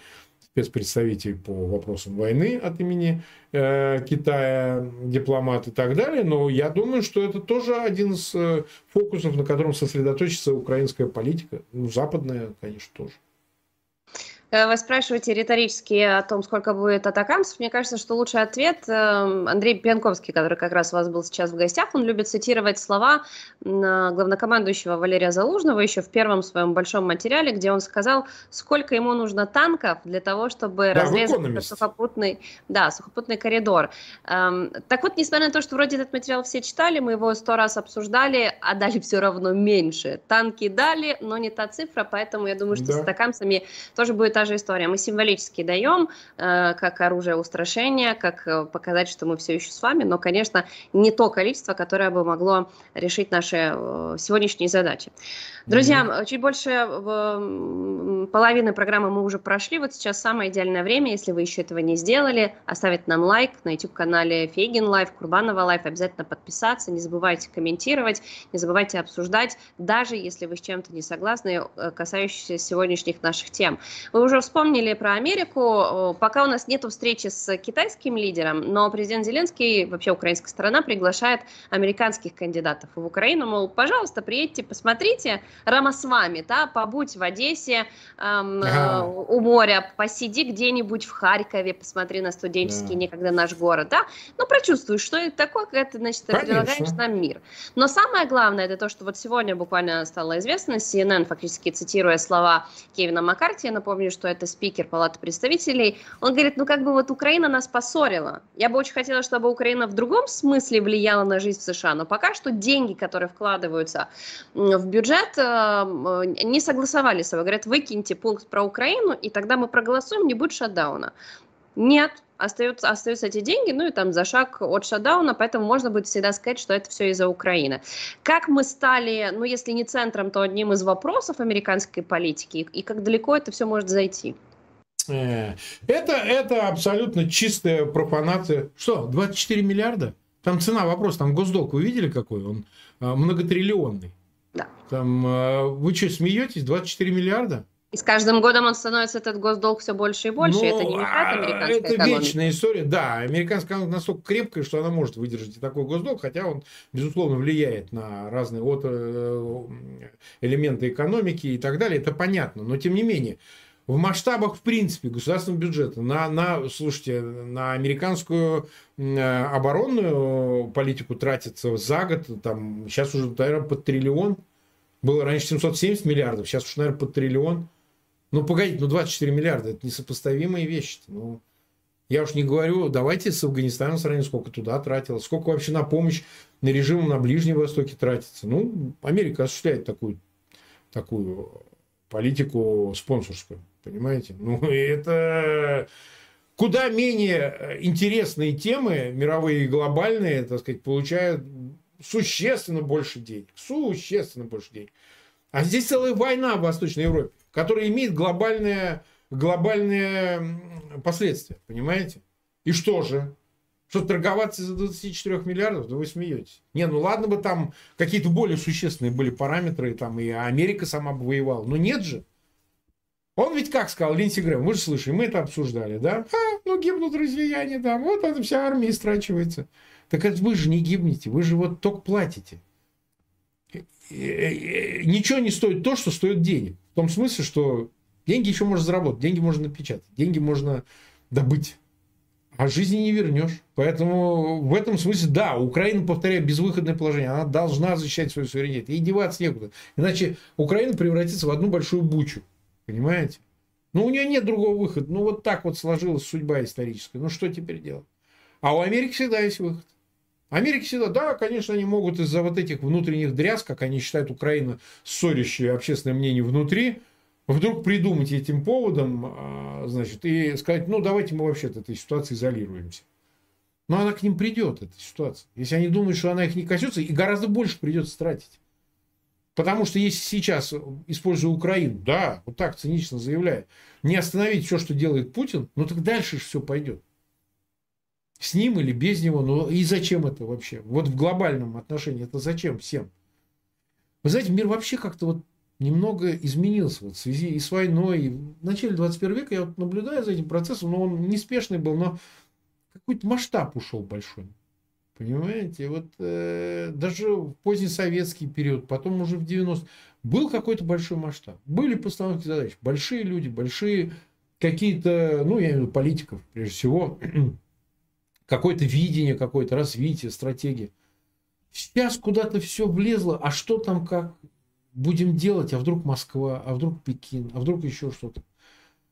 спецпредставитель по вопросам войны от имени э, Китая, дипломат и так далее. Но я думаю, что это тоже один из э, фокусов, на котором сосредоточится украинская политика. Ну, западная, конечно, тоже. Э, вы спрашиваете риторически о том, сколько будет атакамцев. Мне кажется, что лучший ответ эм, Андрей Пьянковский, который как раз у вас был сейчас в гостях, он любит цитировать слова главнокомандующего Валерия Залужного еще в первом своем большом материале, где он сказал, сколько ему нужно танков для того, чтобы да, разрезать сухопутный, да, сухопутный коридор. Эм, так вот, несмотря на то, что вроде этот материал все читали, мы его сто раз обсуждали, а дали все равно меньше. Танки дали, но не та цифра, поэтому я думаю, что да. с атакамцами тоже будет та же история. Мы символически даем э, как оружие устрашения, как э, показать, что мы все еще с вами, но, конечно, не то количество, которое бы могло решить наши э, сегодняшние задачи. Друзья, mm-hmm. чуть больше э, половины программы мы уже прошли. Вот сейчас самое идеальное время, если вы еще этого не сделали, оставить нам лайк на YouTube-канале Фейгин Live, Курбанова Live, обязательно подписаться, не забывайте комментировать, не забывайте обсуждать, даже если вы с чем-то не согласны, э, касающиеся сегодняшних наших тем. Вы уже вспомнили про Америку. Пока у нас нет встречи с китайским лидером, но президент Зеленский, вообще украинская сторона, приглашает американских кандидатов в Украину. Мол, пожалуйста, приедьте, посмотрите Рамасвами, да, побудь в Одессе эм, ага. у моря, посиди где-нибудь в Харькове, посмотри на студенческий да. некогда наш город, да, ну, прочувствуй, что это такое, когда ты, значит, Конечно. предлагаешь нам мир. Но самое главное, это то, что вот сегодня буквально стало известно, CNN, фактически цитируя слова Кевина Маккарти, я напомню, что это спикер Палаты представителей, он говорит, ну как бы вот Украина нас поссорила. Я бы очень хотела, чтобы Украина в другом смысле влияла на жизнь в США, но пока что деньги, которые вкладываются в бюджет, э, не согласовали с собой. Говорят, выкиньте пункт про Украину, и тогда мы проголосуем, не будет шатдауна. Нет, остаются, остаются эти деньги, ну и там за шаг от шатдауна, поэтому можно будет всегда сказать, что это все из-за Украины. Как мы стали, ну если не центром, то одним из вопросов американской политики, и как далеко это все может зайти? Э, это, это абсолютно чистая профанация. Что, 24 миллиарда? Там цена вопрос, там госдолг, вы видели какой? Он а, многотриллионный. Да. Там, а, вы что, смеетесь? 24 миллиарда? И с каждым годом он становится, этот госдолг, все больше и больше. Ну, это не мешает а, американской Это экономике. вечная история. Да, американская экономика настолько крепкая, что она может выдержать и такой госдолг, хотя он, безусловно, влияет на разные от, э, элементы экономики и так далее. Это понятно. Но, тем не менее, в масштабах, в принципе, государственного бюджета на, на, слушайте, на американскую э, оборонную политику тратится за год, там, сейчас уже, наверное, под триллион. Было раньше 770 миллиардов, сейчас уж, наверное, под триллион. Ну, погодите, ну 24 миллиарда, это несопоставимые вещи. Ну, я уж не говорю, давайте с Афганистаном сравним, сколько туда тратилось, сколько вообще на помощь на режим на Ближнем Востоке тратится. Ну, Америка осуществляет такую, такую политику спонсорскую, понимаете? Ну, это куда менее интересные темы, мировые и глобальные, так сказать, получают существенно больше денег. Существенно больше денег. А здесь целая война в Восточной Европе который имеет глобальные, глобальные последствия, понимаете? И что же? Что торговаться за 24 миллиардов, да вы смеетесь. Не, ну ладно бы там какие-то более существенные были параметры, там и Америка сама бы воевала, но нет же. Он ведь как сказал, Линдси Грэм, вы же слышали, мы это обсуждали, да? А, ну гибнут россияне, да, вот эта вся армия истрачивается. Так это вы же не гибнете, вы же вот только платите. Ничего не стоит то, что стоит денег. В том смысле, что деньги еще можно заработать, деньги можно напечатать, деньги можно добыть. А жизни не вернешь. Поэтому в этом смысле, да, Украина, повторяю, безвыходное положение. Она должна защищать свой суверенитет. И деваться некуда. Иначе Украина превратится в одну большую бучу. Понимаете? Ну, у нее нет другого выхода. Ну, вот так вот сложилась судьба историческая. Ну, что теперь делать? А у Америки всегда есть выход. Америка всегда, да, конечно, они могут из-за вот этих внутренних дрязг, как они считают Украину, ссорящее общественное мнение внутри, вдруг придумать этим поводом, а, значит, и сказать, ну, давайте мы вообще от этой ситуации изолируемся. Но она к ним придет, эта ситуация. Если они думают, что она их не коснется, и гораздо больше придется тратить. Потому что если сейчас, используя Украину, да, вот так цинично заявляю, не остановить все, что делает Путин, ну так дальше все пойдет. С ним или без него, ну и зачем это вообще? Вот в глобальном отношении это зачем всем? Вы знаете, мир вообще как-то вот немного изменился вот в связи и с войной. И в начале 21 века я вот наблюдаю за этим процессом, но он неспешный был, но какой-то масштаб ушел большой. Понимаете, вот э, даже в поздний советский период, потом уже в 90 был какой-то большой масштаб. Были постановки задач. Большие люди, большие какие-то, ну, я имею в виду политиков, прежде всего, какое-то видение, какое-то развитие, стратегия. Сейчас куда-то все влезло, а что там как будем делать, а вдруг Москва, а вдруг Пекин, а вдруг еще что-то.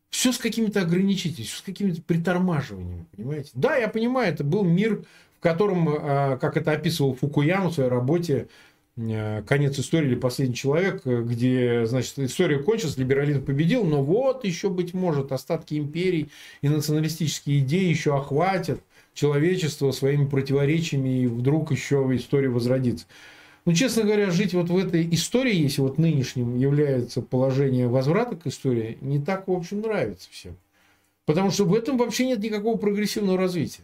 Все с какими-то ограничителями, все с какими-то притормаживаниями, понимаете? Да, я понимаю, это был мир, в котором, а, как это описывал Фукуяма в своей работе, а, конец истории или последний человек, где, значит, история кончилась, либерализм победил, но вот еще, быть может, остатки империй и националистические идеи еще охватят человечество своими противоречиями, и вдруг еще история возродится. Ну, честно говоря, жить вот в этой истории, если вот нынешним является положение возврата к истории, не так, в общем, нравится всем. Потому что в этом вообще нет никакого прогрессивного развития.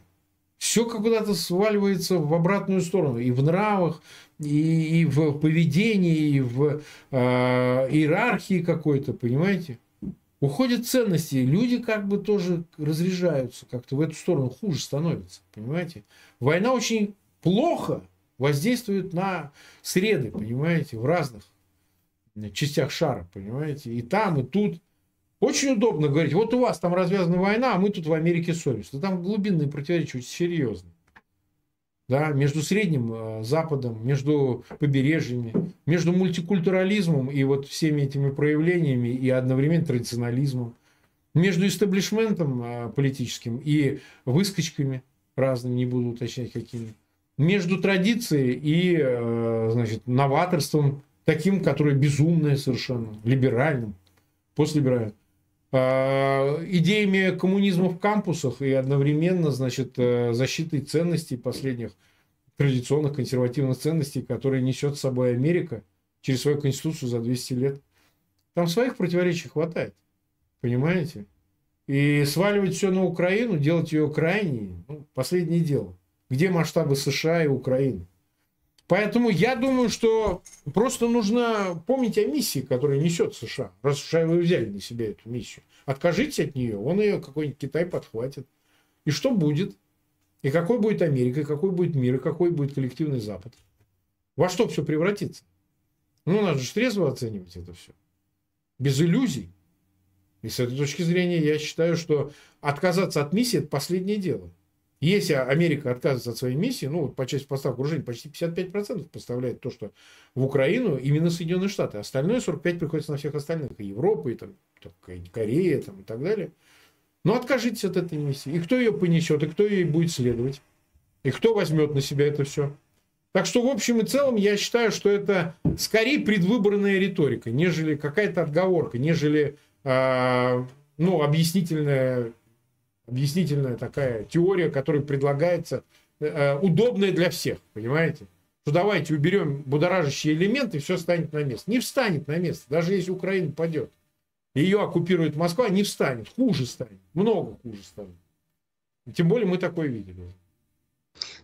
Все куда-то сваливается в обратную сторону. И в нравах, и, и в поведении, и в э, иерархии какой-то, понимаете? Уходят ценности, люди как бы тоже разряжаются как-то в эту сторону, хуже становится, понимаете? Война очень плохо воздействует на среды, понимаете, в разных частях шара, понимаете, и там, и тут. Очень удобно говорить, вот у вас там развязана война, а мы тут в Америке ссоримся. Там глубинные противоречия очень серьезные. Да, между Средним э, Западом, между побережьями, между мультикультурализмом и вот всеми этими проявлениями и одновременно традиционализмом, между истеблишментом э, политическим и выскочками разными, не буду уточнять какими между традицией и э, значит, новаторством, таким, которое безумное совершенно, либеральным, постлиберальным. А, идеями коммунизма в кампусах и одновременно значит, э, защитой ценностей последних традиционных консервативных ценностей, которые несет с собой Америка через свою конституцию за 200 лет. Там своих противоречий хватает. Понимаете? И сваливать все на Украину, делать ее крайней, ну, последнее дело где масштабы США и Украины. Поэтому я думаю, что просто нужно помнить о миссии, которую несет США. Раз США вы взяли на себя эту миссию. Откажитесь от нее, он ее какой-нибудь Китай подхватит. И что будет? И какой будет Америка, и какой будет мир, и какой будет коллективный Запад? Во что все превратится? Ну, надо же трезво оценивать это все. Без иллюзий. И с этой точки зрения я считаю, что отказаться от миссии – это последнее дело. Если Америка отказывается от своей миссии, ну, вот по части поставок вооружений почти 55% поставляет то, что в Украину именно Соединенные Штаты. Остальное 45% приходится на всех остальных. И Европа, и, там, и Корея, там, и так далее. Но откажитесь от этой миссии. И кто ее понесет, и кто ей будет следовать. И кто возьмет на себя это все. Так что, в общем и целом, я считаю, что это скорее предвыборная риторика, нежели какая-то отговорка, нежели э, ну, объяснительная объяснительная такая теория, которая предлагается, э, удобная для всех, понимаете? Что давайте уберем будоражащие элементы, и все станет на место. Не встанет на место, даже если Украина падет. Ее оккупирует Москва, не встанет, хуже станет, много хуже станет. Тем более мы такое видели.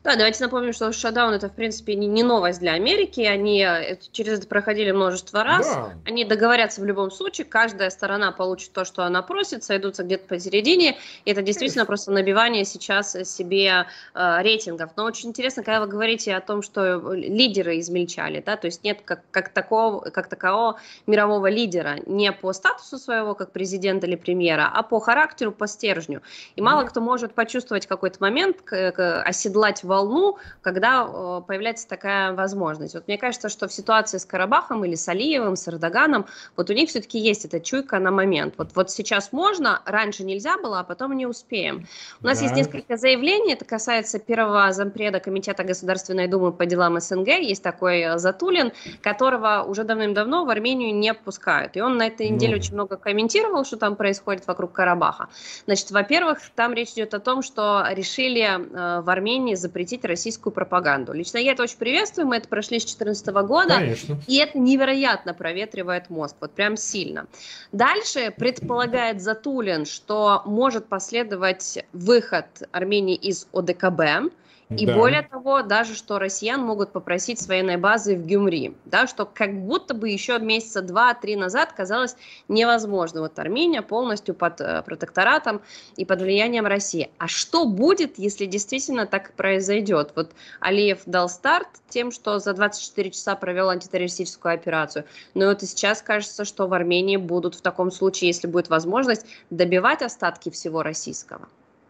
Да, давайте напомним, что шатдаун это, в принципе, не, не новость для Америки. Они э, через это проходили множество раз. Да. Они договорятся в любом случае. Каждая сторона получит то, что она просит, сойдутся где-то посередине. И это действительно просто набивание сейчас себе э, рейтингов. Но очень интересно, когда вы говорите о том, что лидеры измельчали, да, то есть нет как, как, такого, как такового мирового лидера. Не по статусу своего, как президента или премьера, а по характеру, по стержню. И мало кто может почувствовать какой-то момент, к, к, оседлать волну, когда э, появляется такая возможность. Вот мне кажется, что в ситуации с Карабахом или с Алиевым, с Эрдоганом, вот у них все-таки есть эта чуйка на момент. Вот, вот сейчас можно, раньше нельзя было, а потом не успеем. У нас да. есть несколько заявлений, это касается первого зампреда Комитета Государственной Думы по делам СНГ, есть такой э, Затулин, которого уже давным-давно в Армению не пускают. И он на этой неделе ну. очень много комментировал, что там происходит вокруг Карабаха. Значит, во-первых, там речь идет о том, что решили э, в Армении запретить запретить российскую пропаганду. Лично я это очень приветствую, мы это прошли с 2014 года, Конечно. и это невероятно проветривает мозг, вот прям сильно. Дальше предполагает Затулин, что может последовать выход Армении из ОДКБ, и да. более того, даже что россиян могут попросить с военной базы в Гюмри, да, что как будто бы еще месяца два-три назад казалось невозможно. Вот Армения полностью под э, протекторатом и под влиянием России. А что будет, если действительно так произойдет? Вот Алиев дал старт тем, что за 24 часа провел антитеррористическую операцию. Но вот и сейчас кажется, что в Армении будут в таком случае, если будет возможность, добивать остатки всего российского.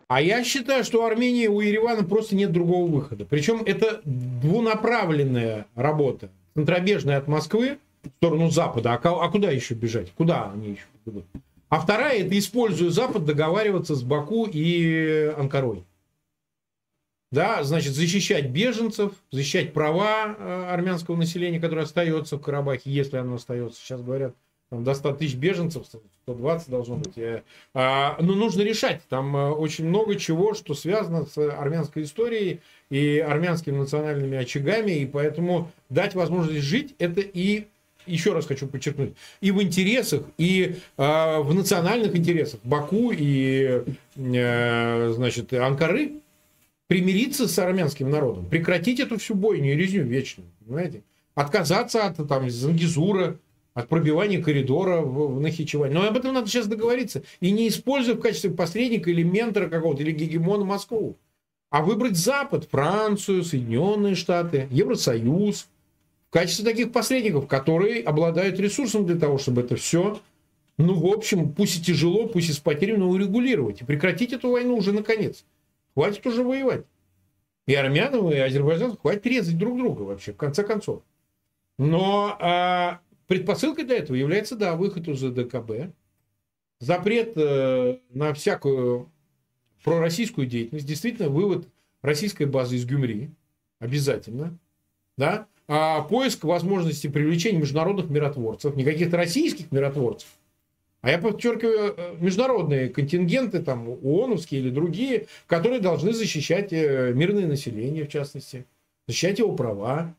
А я считаю, что у Армении, у Еревана просто нет другого выхода. Причем это двунаправленная работа. Центробежная от Москвы в сторону Запада. А, а куда еще бежать? Куда они еще бегут? А вторая, это используя Запад, договариваться с Баку и Анкарой. Да, значит, защищать беженцев, защищать права э, армянского населения, которое остается в Карабахе, если оно остается. Сейчас говорят, там до 100 тысяч беженцев, 120 должно быть. А, но нужно решать. Там э, очень много чего, что связано с армянской историей и армянскими национальными очагами, и поэтому дать возможность жить, это и еще раз хочу подчеркнуть, и в интересах, и э, в национальных интересах Баку и э, значит, Анкары примириться с армянским народом, прекратить эту всю бойню и резню вечную, понимаете? Отказаться от там, Зангизура, от пробивания коридора в, в Нахичеване. Но об этом надо сейчас договориться. И не используя в качестве посредника или ментора какого-то, или гегемона Москву. А выбрать Запад, Францию, Соединенные Штаты, Евросоюз в качестве таких посредников, которые обладают ресурсом для того, чтобы это все, ну, в общем, пусть и тяжело, пусть и с потерями, но урегулировать. И прекратить эту войну уже наконец. Хватит уже воевать. И армянам, и азербайджанцам хватит резать друг друга вообще, в конце концов. Но а, Предпосылкой для этого является, да, выход из ДКБ, запрет э, на всякую пророссийскую деятельность, действительно, вывод российской базы из Гюмри, обязательно, да, а поиск возможности привлечения международных миротворцев, не каких-то российских миротворцев, а я подчеркиваю, э, международные контингенты, там, ООНовские или другие, которые должны защищать э, мирное население, в частности, защищать его права,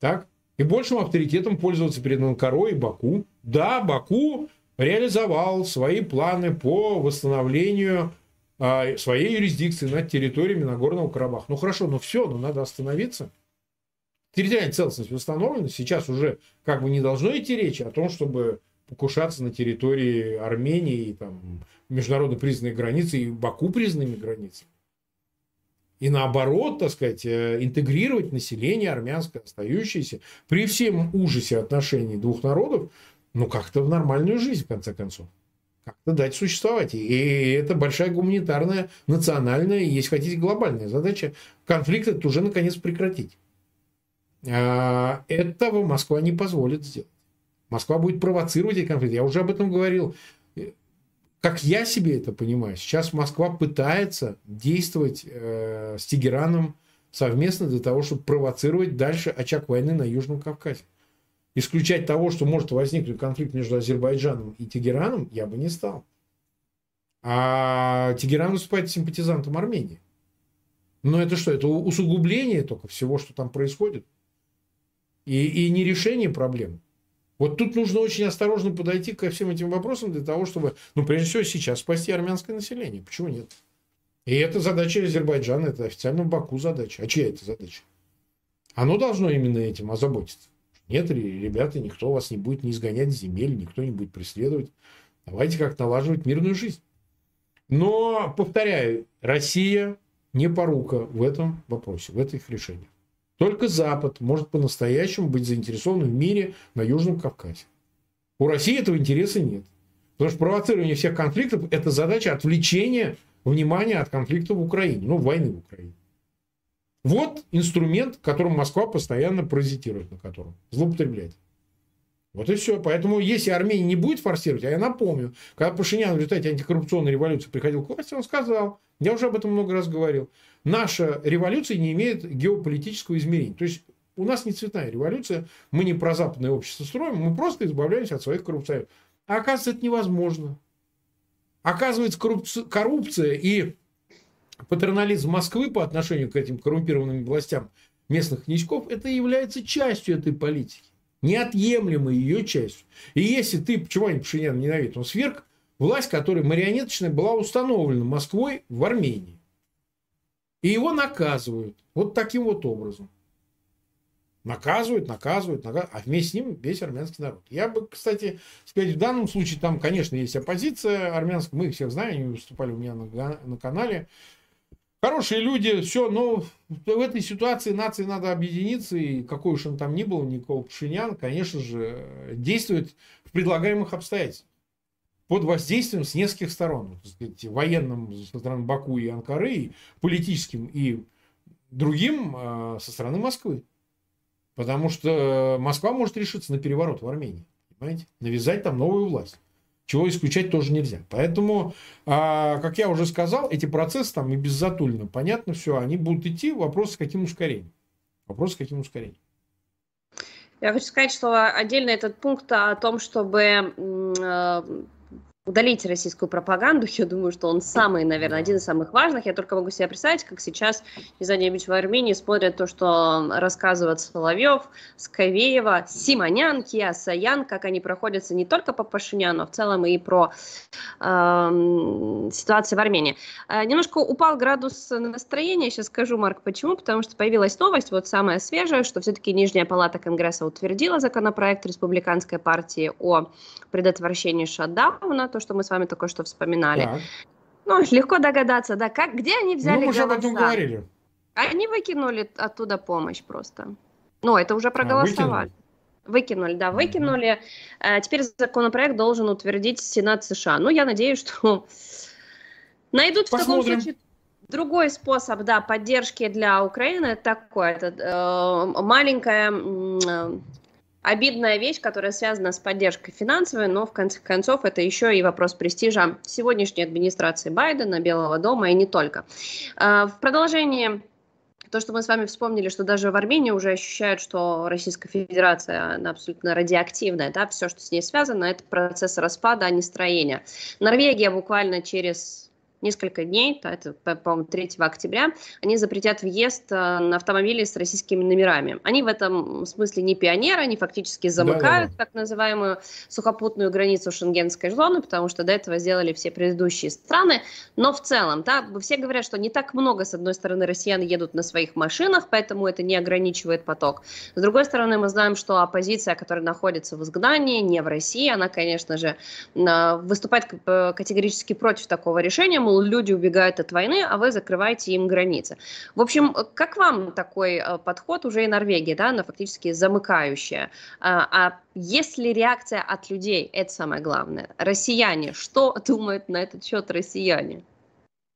так, и большим авторитетом пользоваться перед Анкарой и Баку. Да, Баку реализовал свои планы по восстановлению а, своей юрисдикции над территориями Нагорного Карабаха. Ну хорошо, ну все, ну надо остановиться. Территориальная целостность восстановлена. Сейчас уже как бы не должно идти речи о том, чтобы покушаться на территории Армении там международно признанные границы и Баку признанными границами. И наоборот, так сказать, э, интегрировать население армянское, остающееся, при всем ужасе отношений двух народов, ну, как-то в нормальную жизнь, в конце концов. Как-то дать существовать. И это большая гуманитарная, национальная, если хотите, глобальная задача. Конфликт это уже, наконец, прекратить. А, этого Москва не позволит сделать. Москва будет провоцировать эти конфликты. Я уже об этом говорил как я себе это понимаю, сейчас Москва пытается действовать э, с Тегераном совместно для того, чтобы провоцировать дальше очаг войны на Южном Кавказе. Исключать того, что может возникнуть конфликт между Азербайджаном и Тегераном, я бы не стал. А Тегеран выступает симпатизантом Армении. Но это что? Это усугубление только всего, что там происходит. И, и не решение проблем. Вот тут нужно очень осторожно подойти ко всем этим вопросам для того, чтобы, ну, прежде всего, сейчас спасти армянское население. Почему нет? И это задача Азербайджана, это официально Баку задача. А чья это задача? Оно должно именно этим озаботиться. Нет, ребята, никто вас не будет не изгонять с земель, никто не будет преследовать. Давайте как налаживать мирную жизнь. Но, повторяю, Россия не порука в этом вопросе, в этих решениях. Только Запад может по-настоящему быть заинтересован в мире на Южном Кавказе. У России этого интереса нет. Потому что провоцирование всех конфликтов – это задача отвлечения внимания от конфликта в Украине, ну, войны в Украине. Вот инструмент, которым Москва постоянно паразитирует, на котором злоупотребляет. Вот и все. Поэтому, если Армения не будет форсировать, а я напомню, когда Пашинян в результате антикоррупционной революции приходил к власти, он сказал, я уже об этом много раз говорил, наша революция не имеет геополитического измерения. То есть у нас не цветная революция, мы не про западное общество строим, мы просто избавляемся от своих коррупционеров. А оказывается, это невозможно. Оказывается, коррупция, коррупция и патернализм Москвы по отношению к этим коррумпированным властям местных князьков, это является частью этой политики. Неотъемлемой ее частью. И если ты, почему они Пашинян ненавидят, он сверг власть, которая марионеточная была установлена Москвой в Армении. И его наказывают вот таким вот образом. Наказывают, наказывают, наказывают, а вместе с ним весь армянский народ. Я бы, кстати, сказать, в данном случае там, конечно, есть оппозиция армянская, мы их всех знаем, они выступали у меня на, на канале. Хорошие люди, все, но в этой ситуации нации надо объединиться, и какой уж он там ни был, Никол Пашинян, конечно же, действует в предлагаемых обстоятельствах под воздействием с нескольких сторон. Так сказать, военным со стороны Баку и Анкары, и политическим и другим а, со стороны Москвы. Потому что Москва может решиться на переворот в Армении. Понимаете? Навязать там новую власть. Чего исключать тоже нельзя. Поэтому, а, как я уже сказал, эти процессы там и беззатульно, понятно все, они будут идти. Вопрос с каким ускорением. Вопрос с каким ускорением. Я хочу сказать, что отдельно этот пункт о том, чтобы э, удалить российскую пропаганду. Я думаю, что он самый, наверное, один из самых важных. Я только могу себе представить, как сейчас Незанебич в Армении смотрят то, что рассказывает Соловьев, Скавеева, Симонян, Киасаян, как они проходятся не только по Пашиняну, а в целом и про э, ситуацию в Армении. Э, немножко упал градус настроения, сейчас скажу, Марк, почему. Потому что появилась новость, вот самая свежая, что все-таки Нижняя палата Конгресса утвердила законопроект республиканской партии о предотвращении шатдауна, то, что мы с вами только что вспоминали. Так. Ну, легко догадаться, да, как, где они взяли Ну, мы же об этом говорили. Они выкинули оттуда помощь просто. Ну, это уже а, проголосовали. А, выкинули. Выкинули, да, выкинули. Mm-hmm. Теперь законопроект должен утвердить Сенат США. Ну, я надеюсь, что найдут Посмотрим. в таком случае другой способ, да, поддержки для Украины. Такой, это э, маленькая э, обидная вещь, которая связана с поддержкой финансовой, но в конце концов это еще и вопрос престижа сегодняшней администрации Байдена, Белого дома и не только. А, в продолжении то, что мы с вами вспомнили, что даже в Армении уже ощущают, что Российская Федерация она абсолютно радиоактивная, да, все, что с ней связано, это процесс распада, а не строения. Норвегия буквально через несколько дней, это, по-моему, 3 октября, они запретят въезд э, на автомобили с российскими номерами. Они в этом смысле не пионеры, они фактически замыкают да, да, так называемую сухопутную границу шенгенской зоны, потому что до этого сделали все предыдущие страны. Но в целом, да, все говорят, что не так много, с одной стороны, россиян едут на своих машинах, поэтому это не ограничивает поток. С другой стороны, мы знаем, что оппозиция, которая находится в изгнании, не в России, она, конечно же, выступает э, категорически против такого решения, мол, люди убегают от войны, а вы закрываете им границы. В общем, как вам такой э, подход уже и Норвегии, да, она фактически замыкающая? А, а есть ли реакция от людей? Это самое главное. Россияне, что думают на этот счет россияне?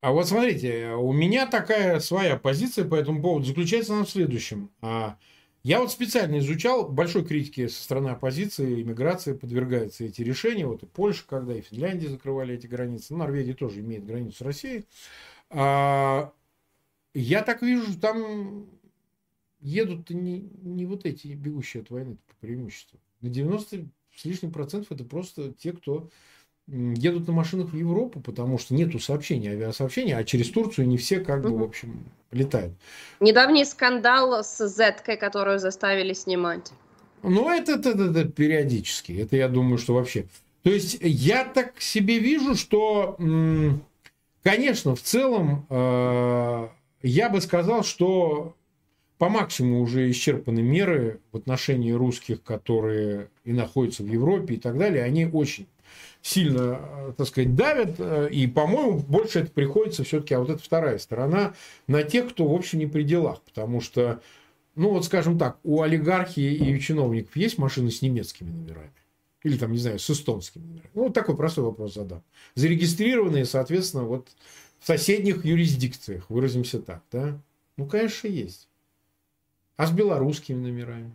А вот смотрите, у меня такая своя позиция по этому поводу заключается она в следующем. Я вот специально изучал, большой критики со стороны оппозиции, иммиграции подвергаются эти решения. Вот и Польша, когда и Финляндия закрывали эти границы, Норвегия тоже имеет границу с Россией. А, я так вижу, там едут не, не вот эти бегущие от войны по преимуществу. На 90 с лишним процентов это просто те, кто едут на машинах в Европу, потому что нету сообщений, авиасообщений, а через Турцию не все как бы, в общем, летают. Недавний скандал с Зеткой, которую заставили снимать. Ну, это, это, это, это периодически. Это я думаю, что вообще. То есть я так себе вижу, что, конечно, в целом э, я бы сказал, что по максимуму уже исчерпаны меры в отношении русских, которые и находятся в Европе и так далее. Они очень сильно, э, так сказать, давят. Э, и, по-моему, больше это приходится все-таки, а вот эта вторая сторона, на тех, кто, в общем, не при делах. Потому что, ну, вот скажем так, у олигархии и у чиновников есть машины с немецкими номерами? Или там, не знаю, с эстонскими номерами? Ну, вот такой простой вопрос задам. Зарегистрированные, соответственно, вот в соседних юрисдикциях, выразимся так, да? Ну, конечно, есть. А с белорусскими номерами?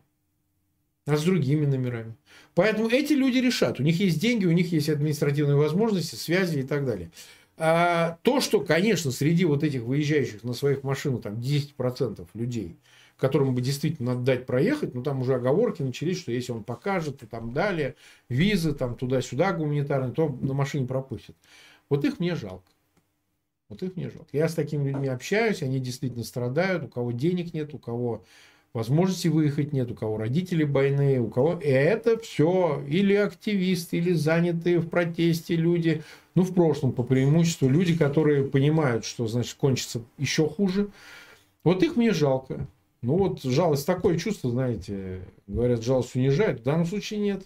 А с другими номерами. Поэтому эти люди решат. У них есть деньги, у них есть административные возможности, связи и так далее. А то, что, конечно, среди вот этих выезжающих на своих машинах там 10% людей, которым бы действительно надо дать проехать, ну там уже оговорки начались, что если он покажет и там далее, визы там туда-сюда гуманитарные, то на машине пропустят. Вот их мне жалко. Вот их мне жалко. Я с такими людьми общаюсь, они действительно страдают, у кого денег нет, у кого возможности выехать нет, у кого родители больные, у кого... И это все или активисты, или занятые в протесте люди, ну, в прошлом по преимуществу люди, которые понимают, что, значит, кончится еще хуже. Вот их мне жалко. Ну, вот жалость, такое чувство, знаете, говорят, жалость унижает. В данном случае нет.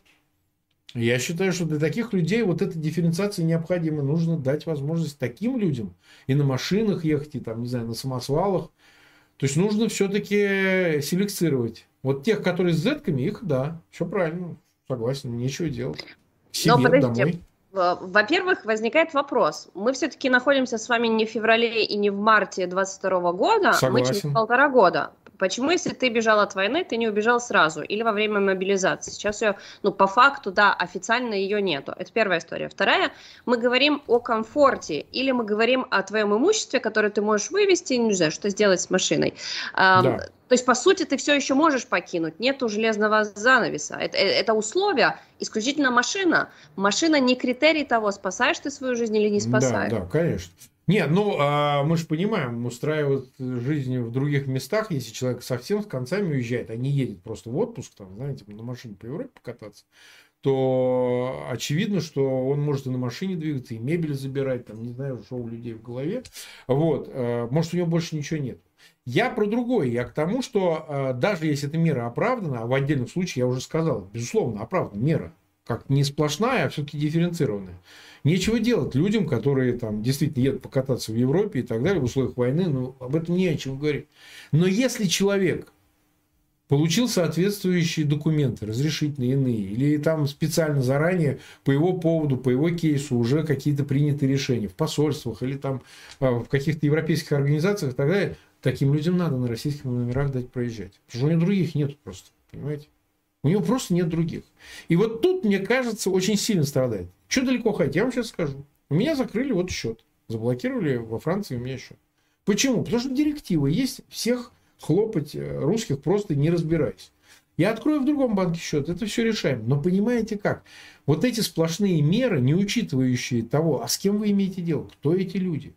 Я считаю, что для таких людей вот эта дифференциация необходима. Нужно дать возможность таким людям и на машинах ехать, и там, не знаю, на самосвалах. То есть нужно все-таки селекцировать. Вот тех, которые с зетками, их, да, все правильно, согласен, нечего делать. Себе, Но подождите, домой. Во-первых, возникает вопрос. Мы все-таки находимся с вами не в феврале и не в марте 22 года, Согласен. мы через полтора года. Почему, если ты бежал от войны, ты не убежал сразу или во время мобилизации? Сейчас ее, ну, по факту, да, официально ее нету. Это первая история. Вторая, мы говорим о комфорте или мы говорим о твоем имуществе, которое ты можешь вывести, не знаю, что сделать с машиной. Да. То есть, по сути, ты все еще можешь покинуть, нету железного занавеса. Это, э, это условие исключительно машина. Машина не критерий того, спасаешь ты свою жизнь или не спасаешь. Да, да, конечно. Нет, ну а мы же понимаем, устраивают жизнь в других местах, если человек совсем с концами уезжает, а не едет просто в отпуск, там, знаете, на машине по Европе покататься, то очевидно, что он может и на машине двигаться, и мебель забирать, там, не знаю, что у людей в голове. Вот. Э, может, у него больше ничего нет. Я про другое. Я к тому, что э, даже если эта мера оправдана, а в отдельных случаях я уже сказал, безусловно, оправдана мера, как не сплошная, а все-таки дифференцированная. Нечего делать людям, которые там действительно едут покататься в Европе и так далее в условиях войны, ну, об этом не о чем говорить. Но если человек получил соответствующие документы, разрешительные иные, или там специально заранее по его поводу, по его кейсу уже какие-то приняты решения в посольствах или там а, в каких-то европейских организациях и так далее, таким людям надо на российских номерах дать проезжать. Потому что у них других нет просто, понимаете? У него просто нет других. И вот тут, мне кажется, очень сильно страдает. Что далеко ходить? Я вам сейчас скажу. У меня закрыли вот счет. Заблокировали во Франции у меня счет. Почему? Потому что директива есть всех хлопать э, русских просто не разбираясь. Я открою в другом банке счет, это все решаем. Но понимаете как? Вот эти сплошные меры, не учитывающие того, а с кем вы имеете дело, кто эти люди,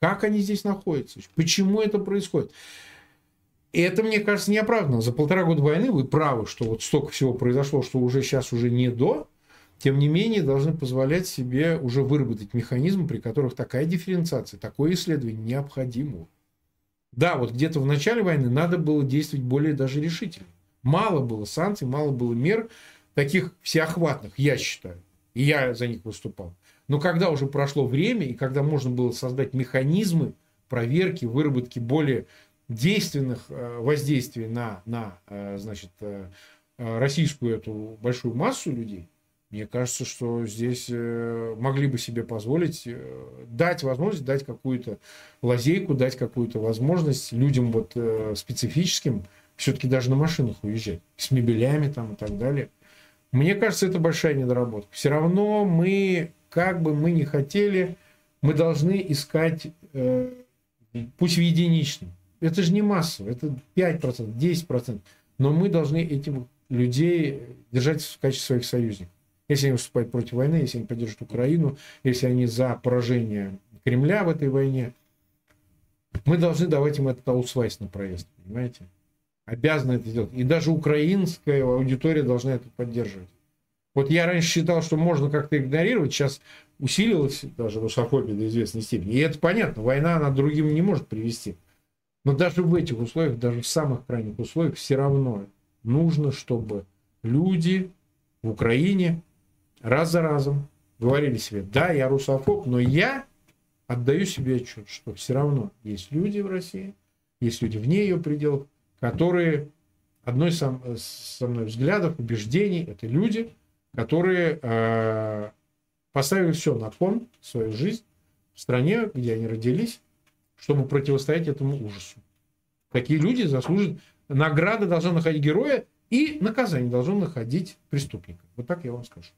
как они здесь находятся, почему это происходит. И это, мне кажется, неоправданно. За полтора года войны вы правы, что вот столько всего произошло, что уже сейчас уже не до. Тем не менее, должны позволять себе уже выработать механизмы, при которых такая дифференциация, такое исследование необходимо. Да, вот где-то в начале войны надо было действовать более даже решительно. Мало было санкций, мало было мер таких всеохватных, я считаю. И я за них выступал. Но когда уже прошло время, и когда можно было создать механизмы проверки, выработки более действенных э, воздействий на, на э, значит, э, российскую эту большую массу людей, мне кажется, что здесь могли бы себе позволить дать возможность, дать какую-то лазейку, дать какую-то возможность людям вот специфическим все-таки даже на машинах уезжать, с мебелями там и так далее. Мне кажется, это большая недоработка. Все равно мы, как бы мы ни хотели, мы должны искать, пусть в единичном, это же не масса, это 5%, 10%. Но мы должны этих людей держать в качестве своих союзников. Если они выступают против войны, если они поддерживают Украину, если они за поражение Кремля в этой войне, мы должны давать им этот аусвайс на проезд, понимаете? Обязаны это делать. И даже украинская аудитория должна это поддерживать. Вот я раньше считал, что можно как-то игнорировать, сейчас усилилась даже русофобия до известной степени. И это понятно, война она другим не может привести. Но даже в этих условиях, даже в самых крайних условиях, все равно нужно, чтобы люди в Украине раз за разом говорили себе, да, я русофоб, но я отдаю себе отчет, что все равно есть люди в России, есть люди вне ее пределов, которые одной со, со мной взглядов, убеждений, это люди, которые э, поставили все на кон, свою жизнь в стране, где они родились, чтобы противостоять этому ужасу. Такие люди заслужат, награда должна находить героя, и наказание должно находить преступника. Вот так я вам скажу.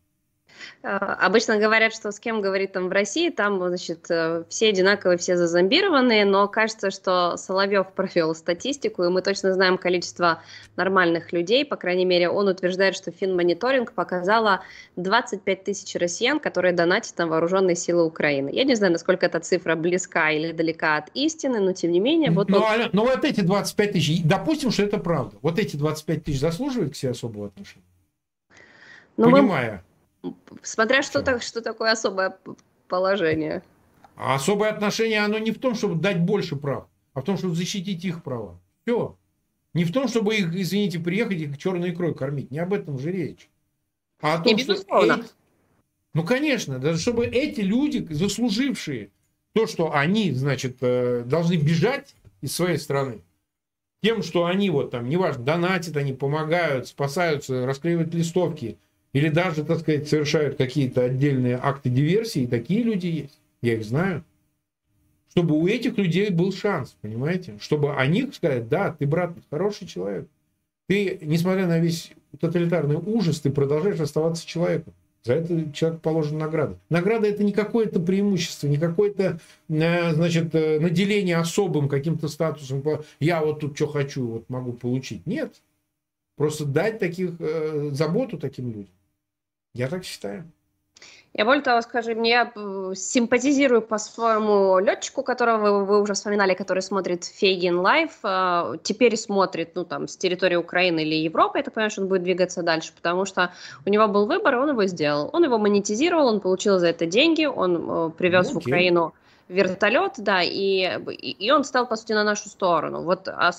Э, обычно говорят, что с кем говорит там в России, там, значит, э, все одинаковые, все зазомбированные, но кажется, что Соловьев провел статистику, и мы точно знаем количество нормальных людей, по крайней мере, он утверждает, что финмониторинг показала 25 тысяч россиян, которые донатят на вооруженные силы Украины. Я не знаю, насколько эта цифра близка или далека от истины, но тем не менее... Вот но, он... но вот эти 25 тысяч, допустим, что это правда, вот эти 25 тысяч заслуживают к себе особого отношения? Но Понимая... Мы Смотря что, так, что такое особое положение. А особое отношение, оно не в том, чтобы дать больше прав, а в том, чтобы защитить их права. Все. Не в том, чтобы их, извините, приехать их черной икрой кормить. Не об этом же речь. А о том, не, что эти... Ну, конечно, даже чтобы эти люди, заслужившие то, что они, значит, э, должны бежать из своей страны, тем, что они вот там, неважно, донатят, они помогают, спасаются, расклеивают листовки, или даже, так сказать, совершают какие-то отдельные акты диверсии, такие люди есть. Я их знаю. Чтобы у этих людей был шанс, понимаете? Чтобы о них сказать, да, ты, брат, хороший человек. Ты, несмотря на весь тоталитарный ужас, ты продолжаешь оставаться человеком. За это человек положена награда. Награда это не какое-то преимущество, не какое-то, э, значит, э, наделение особым каким-то статусом. Я вот тут что хочу, вот могу получить. Нет. Просто дать таких, э, заботу таким людям. Я так считаю. Я более того скажу, я э, симпатизирую по-своему летчику, которого вы, вы уже вспоминали, который смотрит Фейгин Live, э, теперь смотрит, ну, там, с территории Украины или Европы, понимаю, что он будет двигаться дальше, потому что у него был выбор, и он его сделал. Он его монетизировал, он получил за это деньги, он э, привез ну, в Украину вертолет, да, и, и он стал, по сути, на нашу сторону. Вот а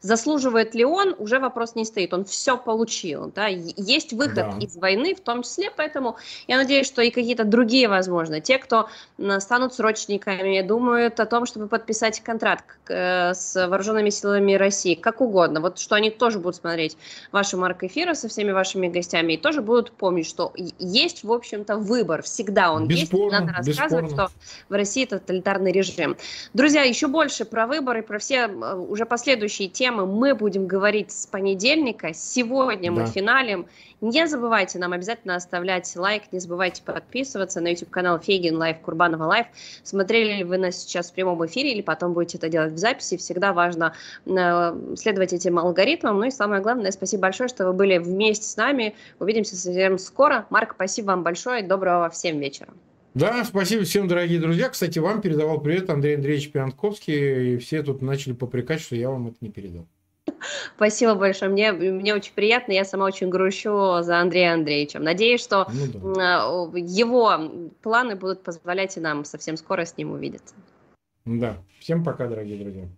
заслуживает ли он, уже вопрос не стоит, он все получил, да, есть выход да. из войны в том числе, поэтому я надеюсь, что и какие-то другие, возможно, те, кто станут срочниками, думают о том, чтобы подписать контракт э, с вооруженными силами России, как угодно, вот что они тоже будут смотреть ваши марк эфира со всеми вашими гостями и тоже будут помнить, что есть, в общем-то, выбор, всегда он бесспорно, есть, надо рассказывать, бесспорно. что в России это тоталитарный режим. Друзья, еще больше про выборы, про все уже последующие темы мы будем говорить с понедельника. Сегодня да. мы финалем. Не забывайте нам обязательно оставлять лайк, не забывайте подписываться на YouTube-канал Фейгин Live, Курбанова Live. Смотрели ли вы нас сейчас в прямом эфире или потом будете это делать в записи. Всегда важно э, следовать этим алгоритмам. Ну и самое главное, спасибо большое, что вы были вместе с нами. Увидимся совсем скоро. Марк, спасибо вам большое. Доброго всем вечера. Да, спасибо всем, дорогие друзья. Кстати, вам передавал привет Андрей Андреевич Пионтковский. И все тут начали попрекать, что я вам это не передал. Спасибо большое. Мне, мне очень приятно. Я сама очень грущу за Андрея Андреевичем. Надеюсь, что ну, да. его планы будут позволять и нам совсем скоро с ним увидеться. Да. Всем пока, дорогие друзья.